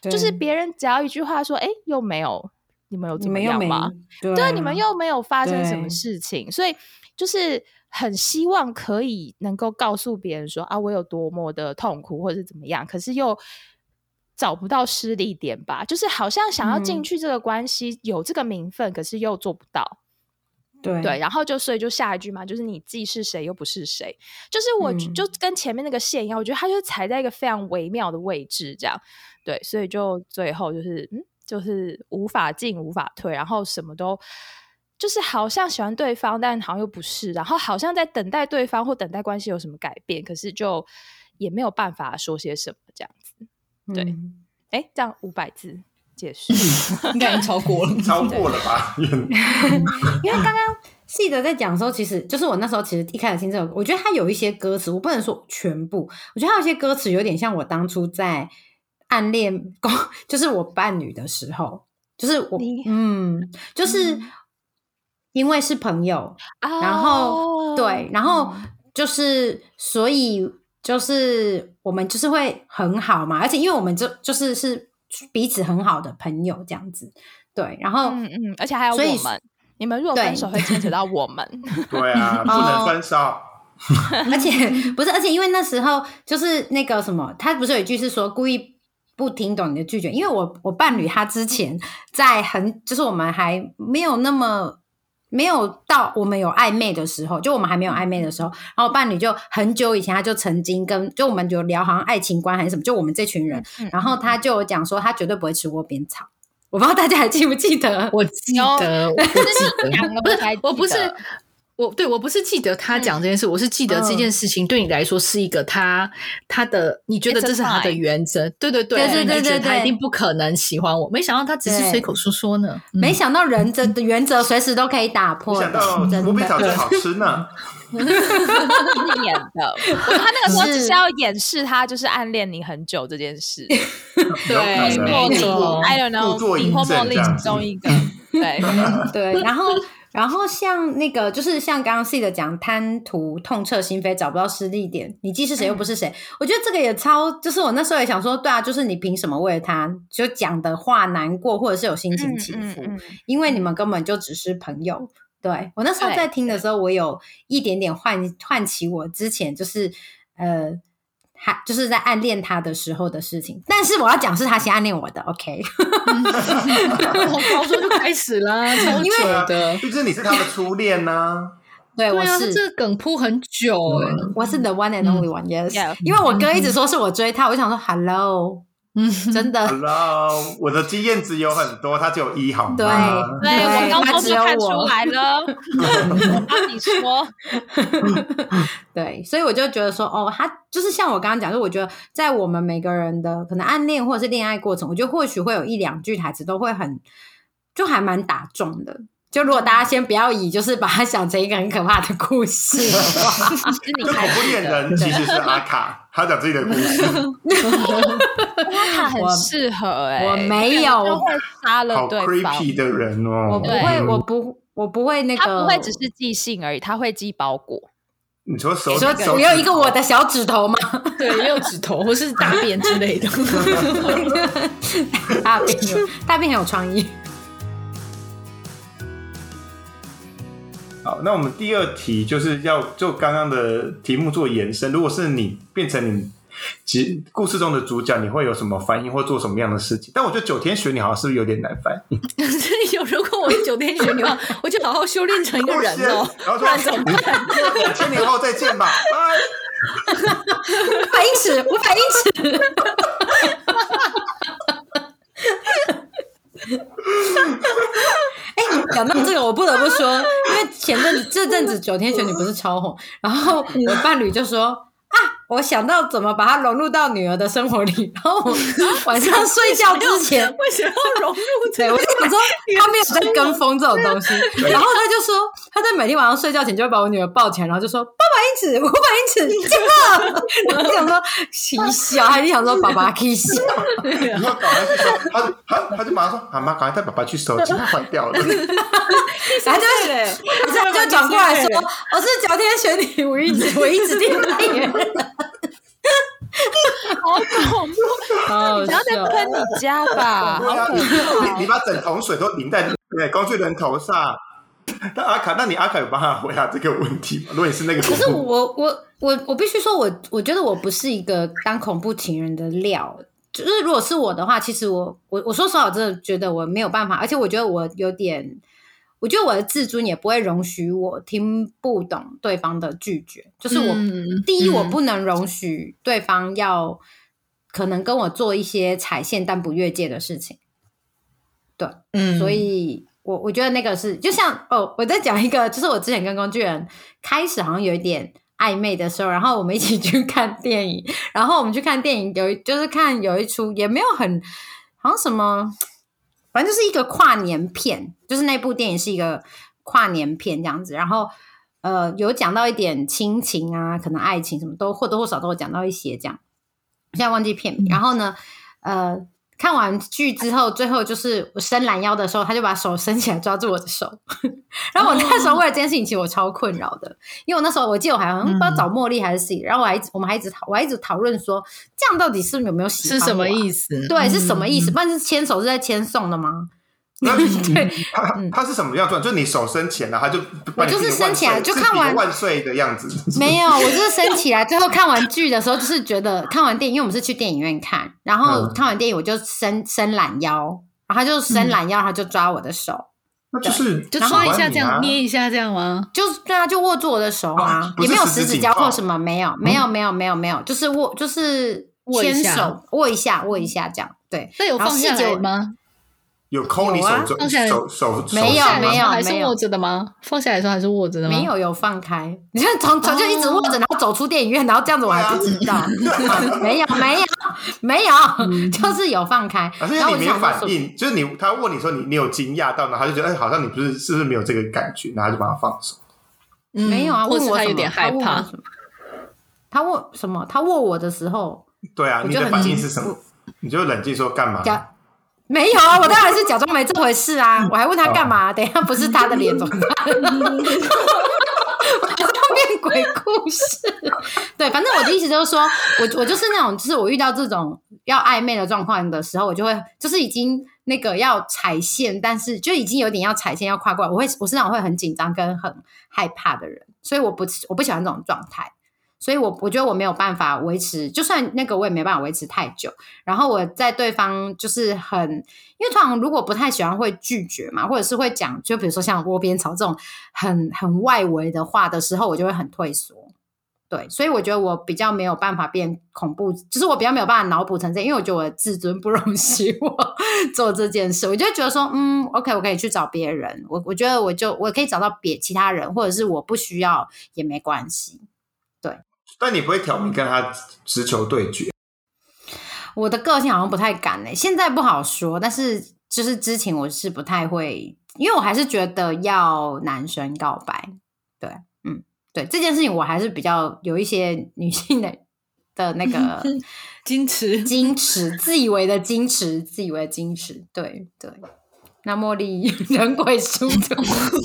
就是别人只要一句话说，哎，又没有。你们有怎么样吗？对，你们又没有发生什么事情，所以就是很希望可以能够告诉别人说啊，我有多么的痛苦，或者是怎么样，可是又找不到失力点吧，就是好像想要进嗯。去这个关系，有这个名分，可是又做不到。对。对，然后就所以就下一句嘛，就是你既是谁又不是谁，就是我就跟前面那个线一样，我觉得他就踩在一个非常微妙的位置，这样。对，所以就最后就是嗯，就是无法进无法退，然后什么都就是好像喜欢对方，但好像又不是，然后好像在等待对方或等待关系有什么改变，可是就也没有办法说些什么这样子。对嗯哎，这样五百字结束，应该已经超过了。超过了吧？因为刚刚细德在讲的时候，其实就是我那时候其实一开始听这首歌，我觉得它有一些歌词，我不能说全部，我觉得它有些歌词有点像我当初在暗恋，就是我伴侣的时候，就是我嗯，就是嗯因为是朋友，然然后对，然后嗯就是所以就是我们就是会很好嘛，而且因为我们就就是是彼此很好的朋友这样子，对，然后嗯嗯，而且还有所以我们，你们如果分手会牵扯到我们，对啊，不能分手。而且不是，而且因为那时候就是那个什么，他不是有一句是说故意不听懂你的拒绝，因为我我伴侣他之前在很就是我们还没有那么。没有到我们有暧昧的时候，就我们还没有暧昧的时候，然后伴侣就很久以前他就曾经跟就我们有聊好像爱情观还是什么，就我们这群人，嗯然后他就有讲说他绝对不会吃窝边草，我不知道大家还记不记得？我记得，我 不是我不是得我，对我不是记得他讲这件事，我是记得这件事情对你来说是一个他他的，你觉得这是他的原则，对对对，对对对他一定不可能喜欢我，没想到他只是对随口说说呢，嗯没想到人真的 原则随时都可以打破的想到，真无比草的。最好吃呢。是演的，他那个时候只是是要掩饰他就是暗恋你很久这件事，对 有可能。茉莉没错，I don't know，你或阴正茉莉其中一个，对，对，然后然后像那个就是像刚刚 C 的讲，贪图痛彻心扉，找不到失力点，你既是谁又不是谁，我觉得这个也超，就是我那时候也想说，对啊，就是你凭什么为了他就讲的话难过，或者是有心情起伏？嗯嗯嗯因为你们根本就只是朋友。对我那时候在听的时候，我有一点点唤唤起我之前就是呃。还就是在暗恋他的时候的事情，但是我要讲是他先暗恋我的，OK？从高中就开始啦，超久的，毕竟你是他的初恋呐。对，我是这个梗铺很久哎，我是 the one and only one，yes、因为我哥一直说是我追他，我就想说 hello，嗯，真的。Hello，我的经验值有很多，他只有一好吗？对对对我高中他只看出我来了，那你说，对，所以我就觉得说，哦，他就是像我刚刚讲，就我觉得在我们每个人的可能暗恋或者是恋爱过程，我觉得或许会有一两句台词都会很，就还蛮打中的。就如果大家先不要以就是把它想成一个很可怕的故事的话，是 你就恐怖恋人其实是阿卡，他讲自己的故事，他很我适合哎，我没有杀了好对方。creepy 的人我哦。不会，我不，我不会那个，他不会只是寄信而已，他会寄包裹。你说手你说手我有一个我的小指头吗？对，也有指头或是大便之类的。大便有大便很有创意。好，那我们第二题就是要就刚刚的题目做延伸。如果是你变成你其故事中的主角，你会有什么反应或做什么样的事情？但我觉得九天玄女好像是不是有点难反应？有，如果我是九天玄女的话，我就好好修炼成一个人哦，然后不然怎么说办？两千年后再见吧，拜。五百英尺，五百英尺。哎、讲到这个，我不得不说，因为前阵子这阵子九天玄女不是超红，然后我伴侣就说。啊！我想到怎么把它融入到女儿的生活里，然后我晚上睡觉之前，为什么要融入这对，我就想说他没有在跟风这种东西，然后他就说他在每天晚上睡觉前就会把我女儿抱起来，然后就说八百英尺，五百英尺，你见了。然后想说奇笑，还是想说爸爸可以笑，然后赶快去收，他就他他就马上说：“妈妈，赶快带爸爸去收，其他坏掉了。然后就他就转过来说我是九天玄女，我一直我一直听代言人，好恐怖！好你不要再喷你家吧！你你把整桶水都淋在对工具人头上，那阿卡，那你阿卡有帮他回答这个问题吗？如果你是那个可是，我我我我必须说我，我觉得我不是一个当恐怖情人的料。就是如果是我的话，其实我我我说实话，我真的觉得我没有办法，而且我觉得我有点，我觉得我的自尊也不会容许我听不懂对方的拒绝。就是我、嗯第一，嗯我不能容许对方要可能跟我做一些踩线但不越界的事情。对，嗯所以我我觉得那个是就像哦，我在讲一个，就是我之前跟工具人开始好像有一点暧昧的时候，然后我们一起去看电影，然后我们去看电影有一就是看有一出也没有很好像什么，反正就是一个跨年片，就是那部电影是一个跨年片这样子，然后。呃，有讲到一点亲情啊，可能爱情什么都或多或少都有讲到一些这样。现在忘记片名。然后呢，呃，看完剧之后，最后就是我伸懒腰的时候，他就把手伸起来抓住我的手。然后我那时候为了这件事情，其实我超困扰的，因为我那时候我记得我还好像不知道找茉莉还是谁，然后我还一直我们还一直讨我还一直讨论说，这样到底是有没有喜欢、是什么意思？思？对，是什么意思？嗯不然是牵手是在牵送的吗？那 对，他他是什么样状？就是你手伸起来，然后他就我就是伸起来就看完万岁的样子，没有，我就是伸起来。最后看完剧的时候，就是觉得看完电影，因为我们是去电影院看，然后嗯看完电影我就伸伸懒腰，然后他就伸懒腰，他就抓我的手，那就是就抓一下这样，捏一下这样吗？就是对啊，就握住我的手啊也没有十指交扣扣什么，没有，没有，没有，没有，没有，就是握，就是握一下牵手，握一下，握一下这样，对。那有放下吗？有抠你手手手手没有没有还是握着的吗？放下来的时候还是握着的吗？没有有放开，你看从从就一直握着，然后走出电影院，然后这样子我还不知道，没有没有没有，就是有放开。啊，是因然后你没有反应，就是你他问你说你你有惊讶到，然后他就觉得哎，好像你不是是不是没有这个感觉，然后就把它放手。嗯没有啊，或问我什么他有点害怕他问。什么他握什么？他握我的时候，对啊，你的反应是什么？你就冷静说干嘛？假没有啊，我当然是假装没这回事啊！我还问他干哦嘛？等一下不是他的脸怎么办？我还是要变鬼故事。对，反正我的意思就是说，我我就是那种，就是我遇到这种要暧昧的状况的时候，我就会就是已经那个要踩线，但是就已经有点要踩线要跨过来，我会我是那种会很紧张跟很害怕的人，所以我不我不喜欢这种状态。所以我我觉得我没有办法维持，就算那个我也没办法维持太久。然后我在对方就是很，因为通常如果不太喜欢会拒绝嘛，或者是会讲，就比如说像窝边草这种很很外围的话的时候，我就会很退缩。对，所以我觉得我比较没有办法变恐怖，就是我比较没有办法脑补成这样，因为我觉得我的自尊不容许 我做这件事。我就觉得说，嗯，OK，我可以去找别人，我我觉得我就我可以找到别其他人，或者是我不需要也没关系。但你不会挑明跟他直球对决，我的个性好像不太敢诶、现在不好说，但是就是之前我是不太会，因为我还是觉得要男生告白，对，嗯，对这件事情我还是比较有一些女性的的那个 矜持。矜持，自以为的矜持，自以为的矜持，对对。那茉莉 人鬼殊途，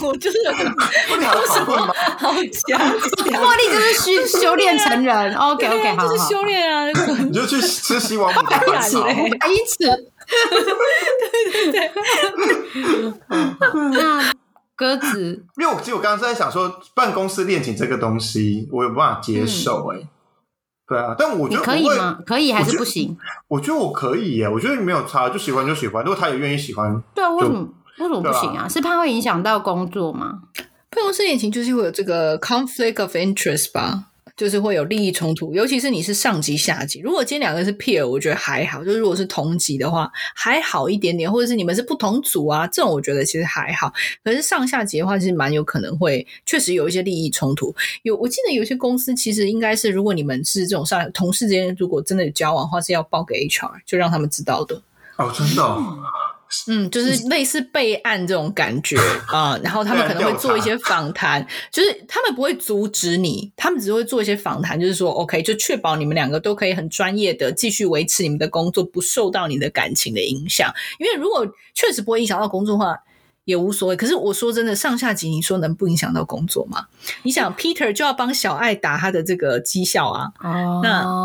我就是 不你好讨论吗？好讲，茉莉就是修修炼成人。OK OK，好好，就是修炼啊，你就去吃西王母的当然甘草。嘞因此，那鸽子因为我其实我刚刚是在想说，办公室恋情这个东西，我有办法接受哎、对啊，但我觉得可以吗？可以还是不行？我觉得我可以耶，我觉得你没有差，就喜欢就喜欢。如果他也愿意喜欢，对啊，为什么为什么不行啊？是怕会影响到工作吗？办公室恋情就是会有这个 conflict of interest 吧，就是会有利益冲突，尤其是你是上级下级。如果今天两个是 peer，我觉得还好；就是如果是同级的话，还好一点点，或者是你们是不同组啊，这种我觉得其实还好。可是上下级的话，其实蛮有可能会确实有一些利益冲突。有我记得有些公司其实应该是，如果你们是这种上同事之间，如果真的有交往的话，是要报给 HR，就让他们知道的。哦，真的、嗯，就是类似备案这种感觉 啊、然后他们可能会做一些访谈，就是他们不会阻止你，他们只会做一些访谈，就是说 OK，就确保你们两个都可以很专业的继续维持你们的工作，不受到你的感情的影响。因为如果确实不会影响到工作的话。也无所谓，可是我说真的，上下级你说能不影响到工作吗？你想，Peter 就要帮小爱打他的这个绩效啊，哦。那。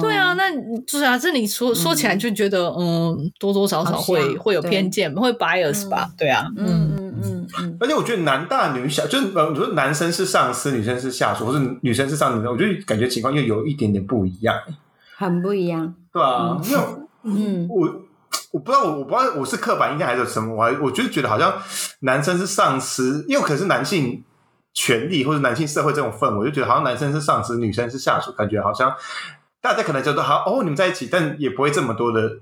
对啊，那就是啊，这里说说起来就觉得，嗯，多多少少会会有偏见，会 bias 吧？对啊，嗯嗯嗯，嗯，而且我觉得男大女小，就是呃，你说男生是上司，女生是下属，或是女生是上司，我觉得感觉情况又有一点点不一样，很不一样。对啊，因为嗯，我我不知道，我我不知道我是刻板印象还是什么，我还我就觉得好像男生是上司，因为可能是男性权利或者男性社会这种氛围，我就觉得好像男生是上司，女生是下属，感觉好像大家可能觉得好哦，你们在一起，但也不会这么多的。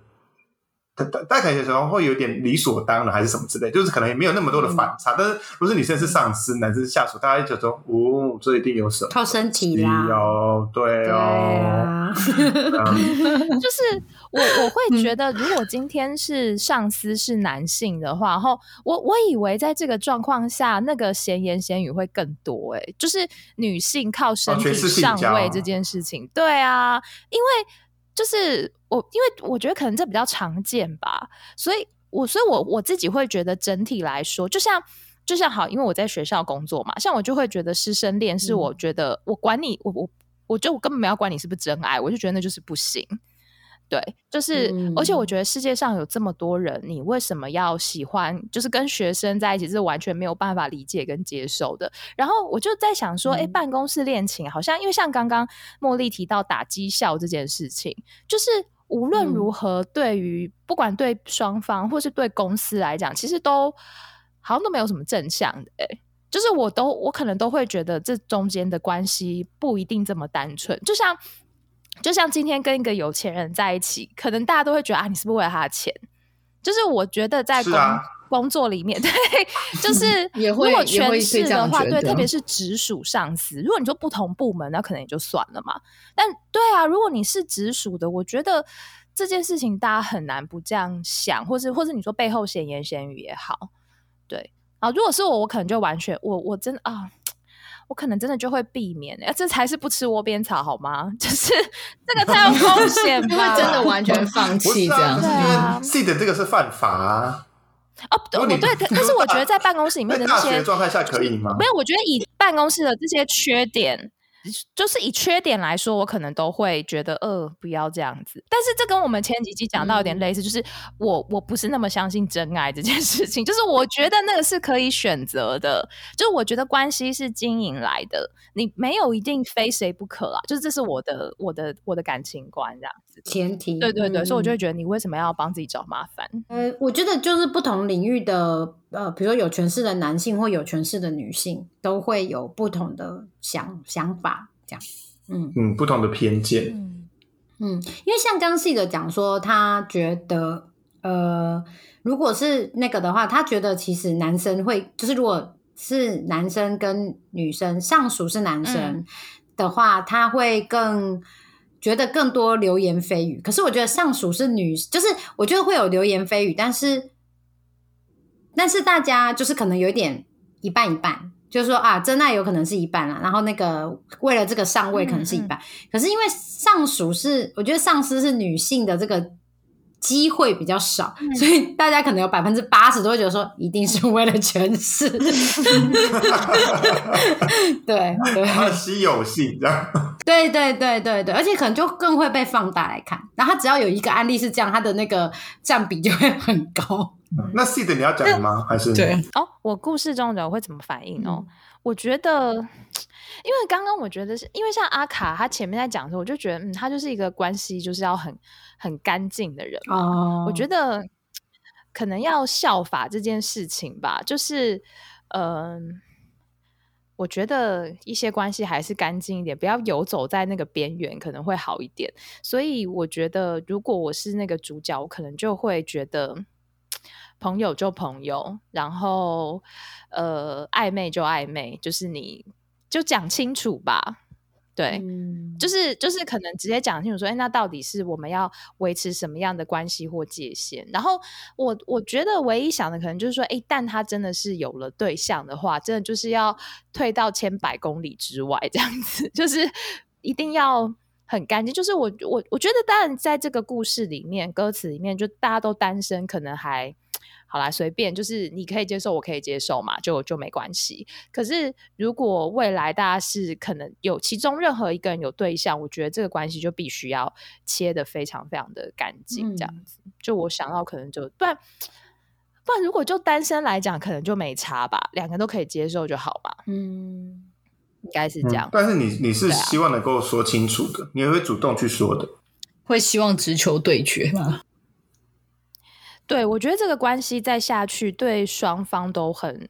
大大大概有时候会有点理所当然，还是什么之类，就是可能也没有那么多的反差。但是，如果是女生是上司，男生是下属，大家就说哦，这一定有什么靠身体啦，哦，对对哦，就是我我会觉得，如果今天是上司是男性的话，然后我我以为在这个状况下，那个闲言闲语会更多、欸。就是女性靠身体上位这件事情，对啊，因为就是我，因为我觉得可能这比较常见吧，所以我所以我我自己会觉得整体来说，就像。就像好，因为我在学校工作嘛，像我就会觉得师生恋是我觉得我管你，我我我就根本没有管你是不是真爱，我就觉得那就是不行。对，就是，嗯而且我觉得世界上有这么多人，你为什么要喜欢？就是跟学生在一起，是完全没有办法理解跟接受的。然后我就在想说，哎、嗯办公室恋情好像，因为像刚刚茉莉提到打绩效这件事情，就是无论嗯如何，对于、不管对双方或是对公司来讲，其实都好像都没有什么正向的、诶就是我都我可能都会觉得这中间的关系不一定这么单纯，就像就像今天跟一个有钱人在一起，可能大家都会觉得啊，你是不是为了他的钱？就是我觉得在工、啊工作里面，对，就 是如果也会权势会这样的话，对，特别是直属上司，如果你说不同部门，那可能也就算了嘛。但对啊，如果你是直属的，我觉得这件事情大家很难不这样想，或是或是你说背后闲言闲语也好，对啊，如果是我，我可能就完全我我真的啊。我可能真的就会避免，哎，这才是不吃窝边草好吗？就是这个太有风险就吧，会真的完全放弃这样子。对啊为 C 的这个是犯法啊，哦，对，我对，但但是我觉得在办公室里面的那些大学的状态下可以吗没？有，我觉得以办公室的这些缺点，就是以缺点来说，我可能都会觉得，呃，不要这样子。但是这跟我们前几集讲到有点类似，就是我我不是那么相信真爱这件事情，就是我觉得那个是可以选择的，就是我觉得关系是经营来的，你没有一定非谁不可啊，就是这是我的我的我的感情观这样子。前提。对对对，嗯所以我就会觉得你为什么要帮自己找麻烦？呃，我觉得就是不同领域的呃，比如说有权势的男性或有权势的女性，都会有不同的想想法，这样。嗯嗯，不同的偏见，嗯嗯，因为像刚细的讲说，他觉得呃，如果是那个的话，他觉得其实男生会，就是如果是男生跟女生上属是男生嗯的话，他会更。觉得更多流言蜚语，可是我觉得上属是女，就是我觉得会有流言蜚语，但是但是大家就是可能有一点一半一半，就是说啊，真爱有可能是一半啦，然后那个为了这个上位可能是一半，可是因为上属是我觉得上司是女性的这个机会比较少，所以大家可能有百分之八十都会觉得说一定是为了权势，对对。它的稀有性这样。对对对对对，而且可能就更会被放大来看，然后他只要有一个案例是这样，他的那个占比就会很高。那 C 的你要讲吗？还是对，哦，我故事中的我会怎么反应哦？嗯我觉得，因为刚刚我觉得是因为像阿卡他前面在讲的时候，我就觉得嗯，他就是一个关系就是要很很干净的人嘛。哦我觉得可能要效法这件事情吧，就是嗯。我觉得一些关系还是干净一点，不要游走在那个边缘，可能会好一点。所以我觉得，如果我是那个主角，我可能就会觉得朋友就朋友，然后呃暧昧就暧昧，就是你就讲清楚吧。对，嗯就是就是可能直接讲清楚说，哎，那到底是我们要维持什么样的关系或界限？然后我我觉得唯一想的可能就是说，哎，但他真的是有了对象的话，真的就是要退到千百公里之外，这样子，就是一定要很干净。就是我我我觉得，当然在这个故事里面，歌词里面，就大家都单身，可能还。好啦，随便，就是你可以接受，我可以接受嘛，就就没关系。可是如果未来大家是可能有其中任何一个人有对象，我觉得这个关系就必须要切的非常非常的干净，这样子。就我想到可能就不然不不然如果就单身来讲，可能就没差吧，两个都可以接受就好吧，嗯，应该是这样。但是你你是希望能够说清楚的，你也会主动去说的。会希望直球对决嘛？对，我觉得这个关系再下去，对双方都很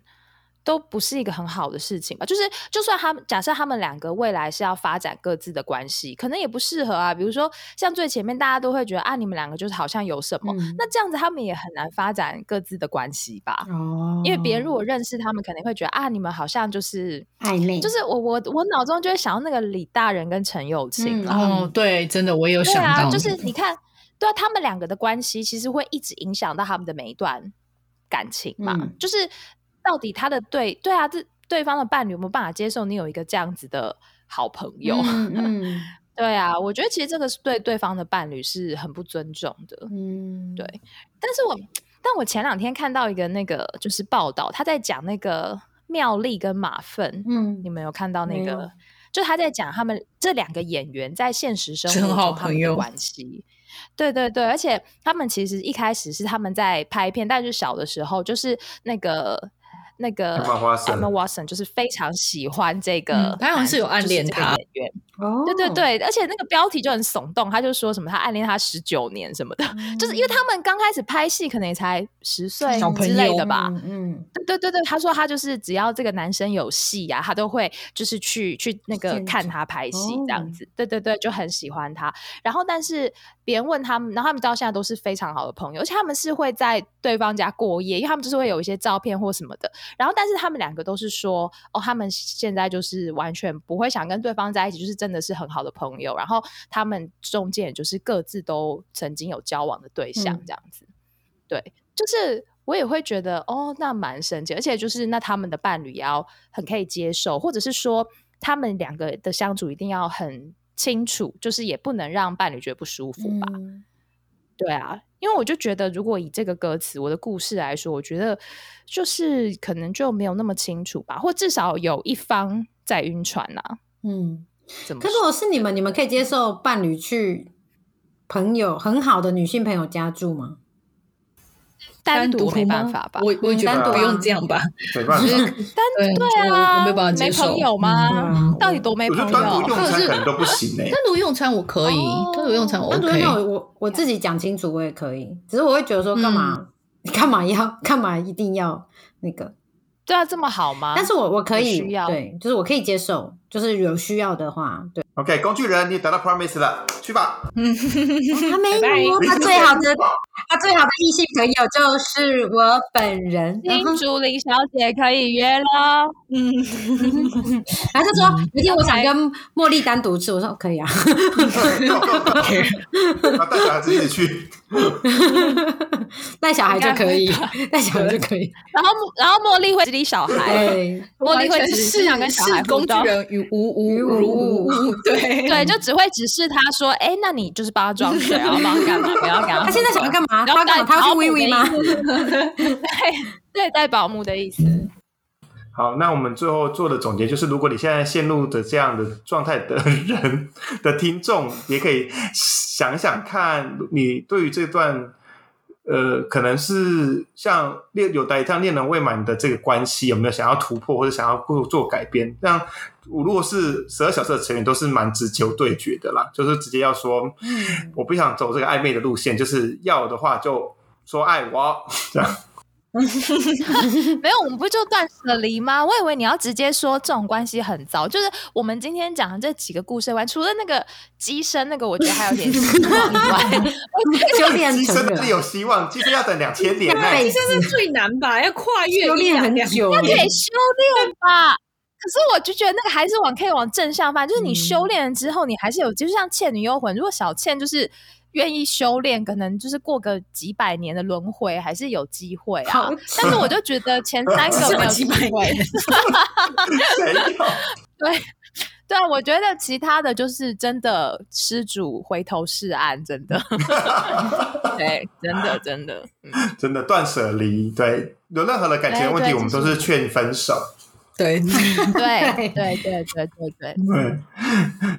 都不是一个很好的事情吧。就是，就算他们假设他们两个未来是要发展各自的关系，可能也不适合啊。比如说，像最前面大家都会觉得啊，你们两个就是好像有什么，嗯那这样子他们也很难发展各自的关系吧。哦因为别人如果认识他们，肯定会觉得啊，你们好像就是暧昧，就是我我我脑中就会想到那个李大人跟陈友嗯庆啦。哦，对，真的我也有想到，就是你看，对啊，他们两个的关系其实会一直影响到他们的每一段感情嘛。嗯就是到底他的对对啊，这对方的伴侣有没有办法接受你有一个这样子的好朋友？嗯 嗯对啊，我觉得其实这个是对对方的伴侣是很不尊重的。嗯，对但是我但我前两天看到一个那个就是报道，他在讲那个妙丽跟马粪，嗯你们有看到那个？就他在讲他们这两个演员在现实生活中他好朋友们的关系。对对对，而且他们其实一开始是他们在拍片，但是小的时候就是那个那个 Emma Watson 就是非常喜欢这个，嗯他好像是有暗恋他演员。哦，对对对，而且那个标题就很耸动，他就说什么他暗恋他十九年什么的，就是因为他们刚开始拍戏可能也才十岁之类的吧，嗯嗯，对对对，他说他就是只要这个男生有戏呀、他都会就是去去那个看他拍戏这样哦子。对对对，就很喜欢他。然后但是别人问他们，然后他们到现在都是非常好的朋友，而且他们是会在对方家过夜，因为他们就是会有一些照片或什么的。然后但是他们两个都是说，哦，他们现在就是完全不会想跟对方在一起，就是真的是很好的朋友。然后他们中间也就是各自都曾经有交往的对象嗯这样子。对，就是我也会觉得哦，那蛮神奇，而且就是那他们的伴侣也要很可以接受，或者是说他们两个的相处一定要很清楚，就是也不能让伴侣觉得不舒服吧？嗯对啊，因为我就觉得，如果以这个歌词我的故事来说，我觉得就是可能就没有那么清楚吧，或至少有一方在晕船啊，嗯。怎么可是我是你们，你们可以接受伴侣去朋友很好的女性朋友家住吗？单独没办法吧？我我觉单独啊得不用这样吧，没办法，单对对啊，没办法接受没朋友吗？嗯到底多没朋得单独友？用餐可能都不行哎、单独用餐我可以，哦单独用餐我单独 OK，那我我我自己讲清楚，我也可以，只是我会觉得说，干嘛、嗯 你干嘛要干嘛一定要那个？对啊，这么好吗？但是我我可以对，就是我可以接受，就是有需要的话，对，OK，工具人，你得到 Promise 了，去吧。嗯 他没有，他最好的他最好的异性朋友就是我本人。金竹林小姐可以约了。嗯，然后他说，有一天我想跟茉莉单独吃，我说可以啊，那 带小孩子一起去，带小孩就可以，带小孩就可以。然后然后茉莉会理小孩，对，茉莉会是想跟小孩工具。人与无无与如无对对，就只会指示他说：“哎，那你就是帮他装水，然后帮他干嘛？不要干嘛？”他现在想要干嘛？然后他要干嘛？他要去保姆的微微吗？对对，带保姆的意思。好，那我们最后做的总结就是，如果你现在陷入的这样的状态的人 的听众，也可以想想看，你对于这段呃，可能是像恋有待像恋人未满的这个关系，有没有想要突破或者想要做做改变？让如果是十二小时的成员都是蛮直球对决的啦，就是直接要说，嗯我不想走这个暧昧的路线，就是要的话就说爱我这样。没有，我们不就断舍离吗？我以为你要直接说这种关系很糟。就是我们今天讲的这几个故事外，除了那个机身那个，我觉得还有点希望以外，修炼机身哪里有希望？机身要等两千年呢、下辈子这是最难吧？要跨越修炼很久可以欸，修炼吧。可是我就觉得那个还是往可以往正向发，就是你修炼了之后，你还是有，就是像《倩女幽魂》，如果小倩就是愿意修炼，可能就是过个几百年的轮回，还是有机会啊。但是我就觉得前三个 没有机会。对对啊，我觉得其他的就是真的施主回头是岸，真的，对，真的真的，嗯，真的断舍离，对，有任何的感情的问题，我们都是劝分手。对，对对对对对对，对，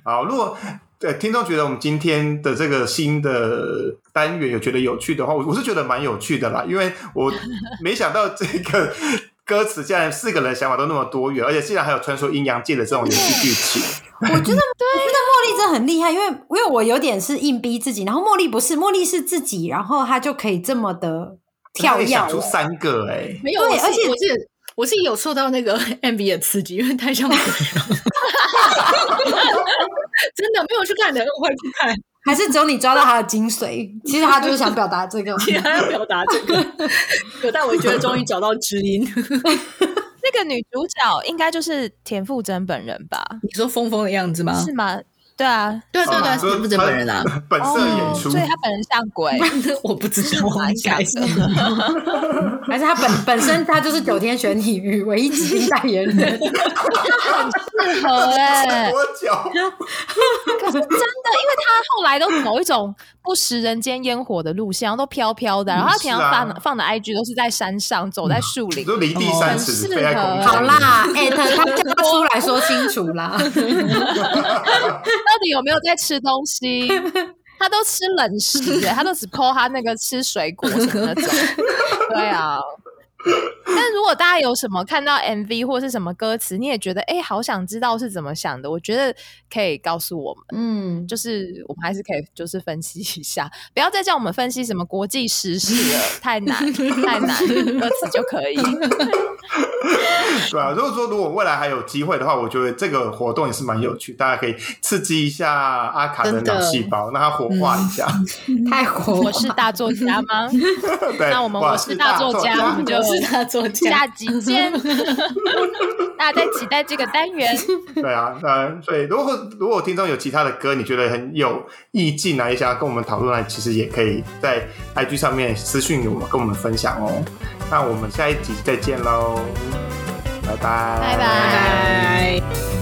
好，如果对听众觉得我们今天的这个新的单元有觉得有趣的话，我我是觉得蛮有趣的啦，因为我没想到这个 歌词竟然四个人想法都那么多元，而且竟然还有穿梭阴阳界的这种游戏剧情。我觉得，我觉得茉莉真的很厉害，因为因为我有点是硬逼自己，然后茉莉不是，茉莉是自己，然后她就可以这么的跳跃。出三个哎、没有，而且我是我是有受到那个 MV 的刺激，因为太像鬼了。真的没有去看的，我会去看，还是只有你抓到他的精髓？其实他就是想表达这个。其实他要表达这个。有，但我觉得终于找到知音。那个女主角应该就是田馥甄本人吧？你说峰峰的样子吗？是吗？对啊，对对对，不是本人啊？本色演出。所以他本人像鬼，我不知道，蛮应该像是。还是他本本身他就是九天玄体育唯一代言人。很适合哎、多久？真的，因为他后来都走一种不食人间烟火的路线，然后都飘飘的，然后他平常放、放的 IG 都是在山上，走在树林你，说离地三尺好啦，艾特他叫她出来说清楚啦。到底有没有在吃东西？他都吃冷食、欸，他都只抠他那个吃水果什么那种。对啊，但如果大家有什么看到 MV 或是什么歌词，你也觉得哎、好想知道是怎么想的，我觉得可以告诉我们。嗯，就是我们还是可以就是分析一下，不要再叫我们分析什么国际时事了，太难太难，歌词就可以。对啊，如果说如果未来还有机会的话，我觉得这个活动也是蛮有趣，大家可以刺激一下阿卡的脑细胞，让它活化一下。太火我是大作家吗？对，那我们我是大作家，我们就是大作家，下集见。大家在期待这个单元。对啊，嗯所以如果如果听众有其他的歌，你觉得很有意境啊，也想要跟我们讨论啊，其实也可以在 IG 上面私讯我们，跟我们分享哦。那我们下一集再见喽，拜拜。拜拜。拜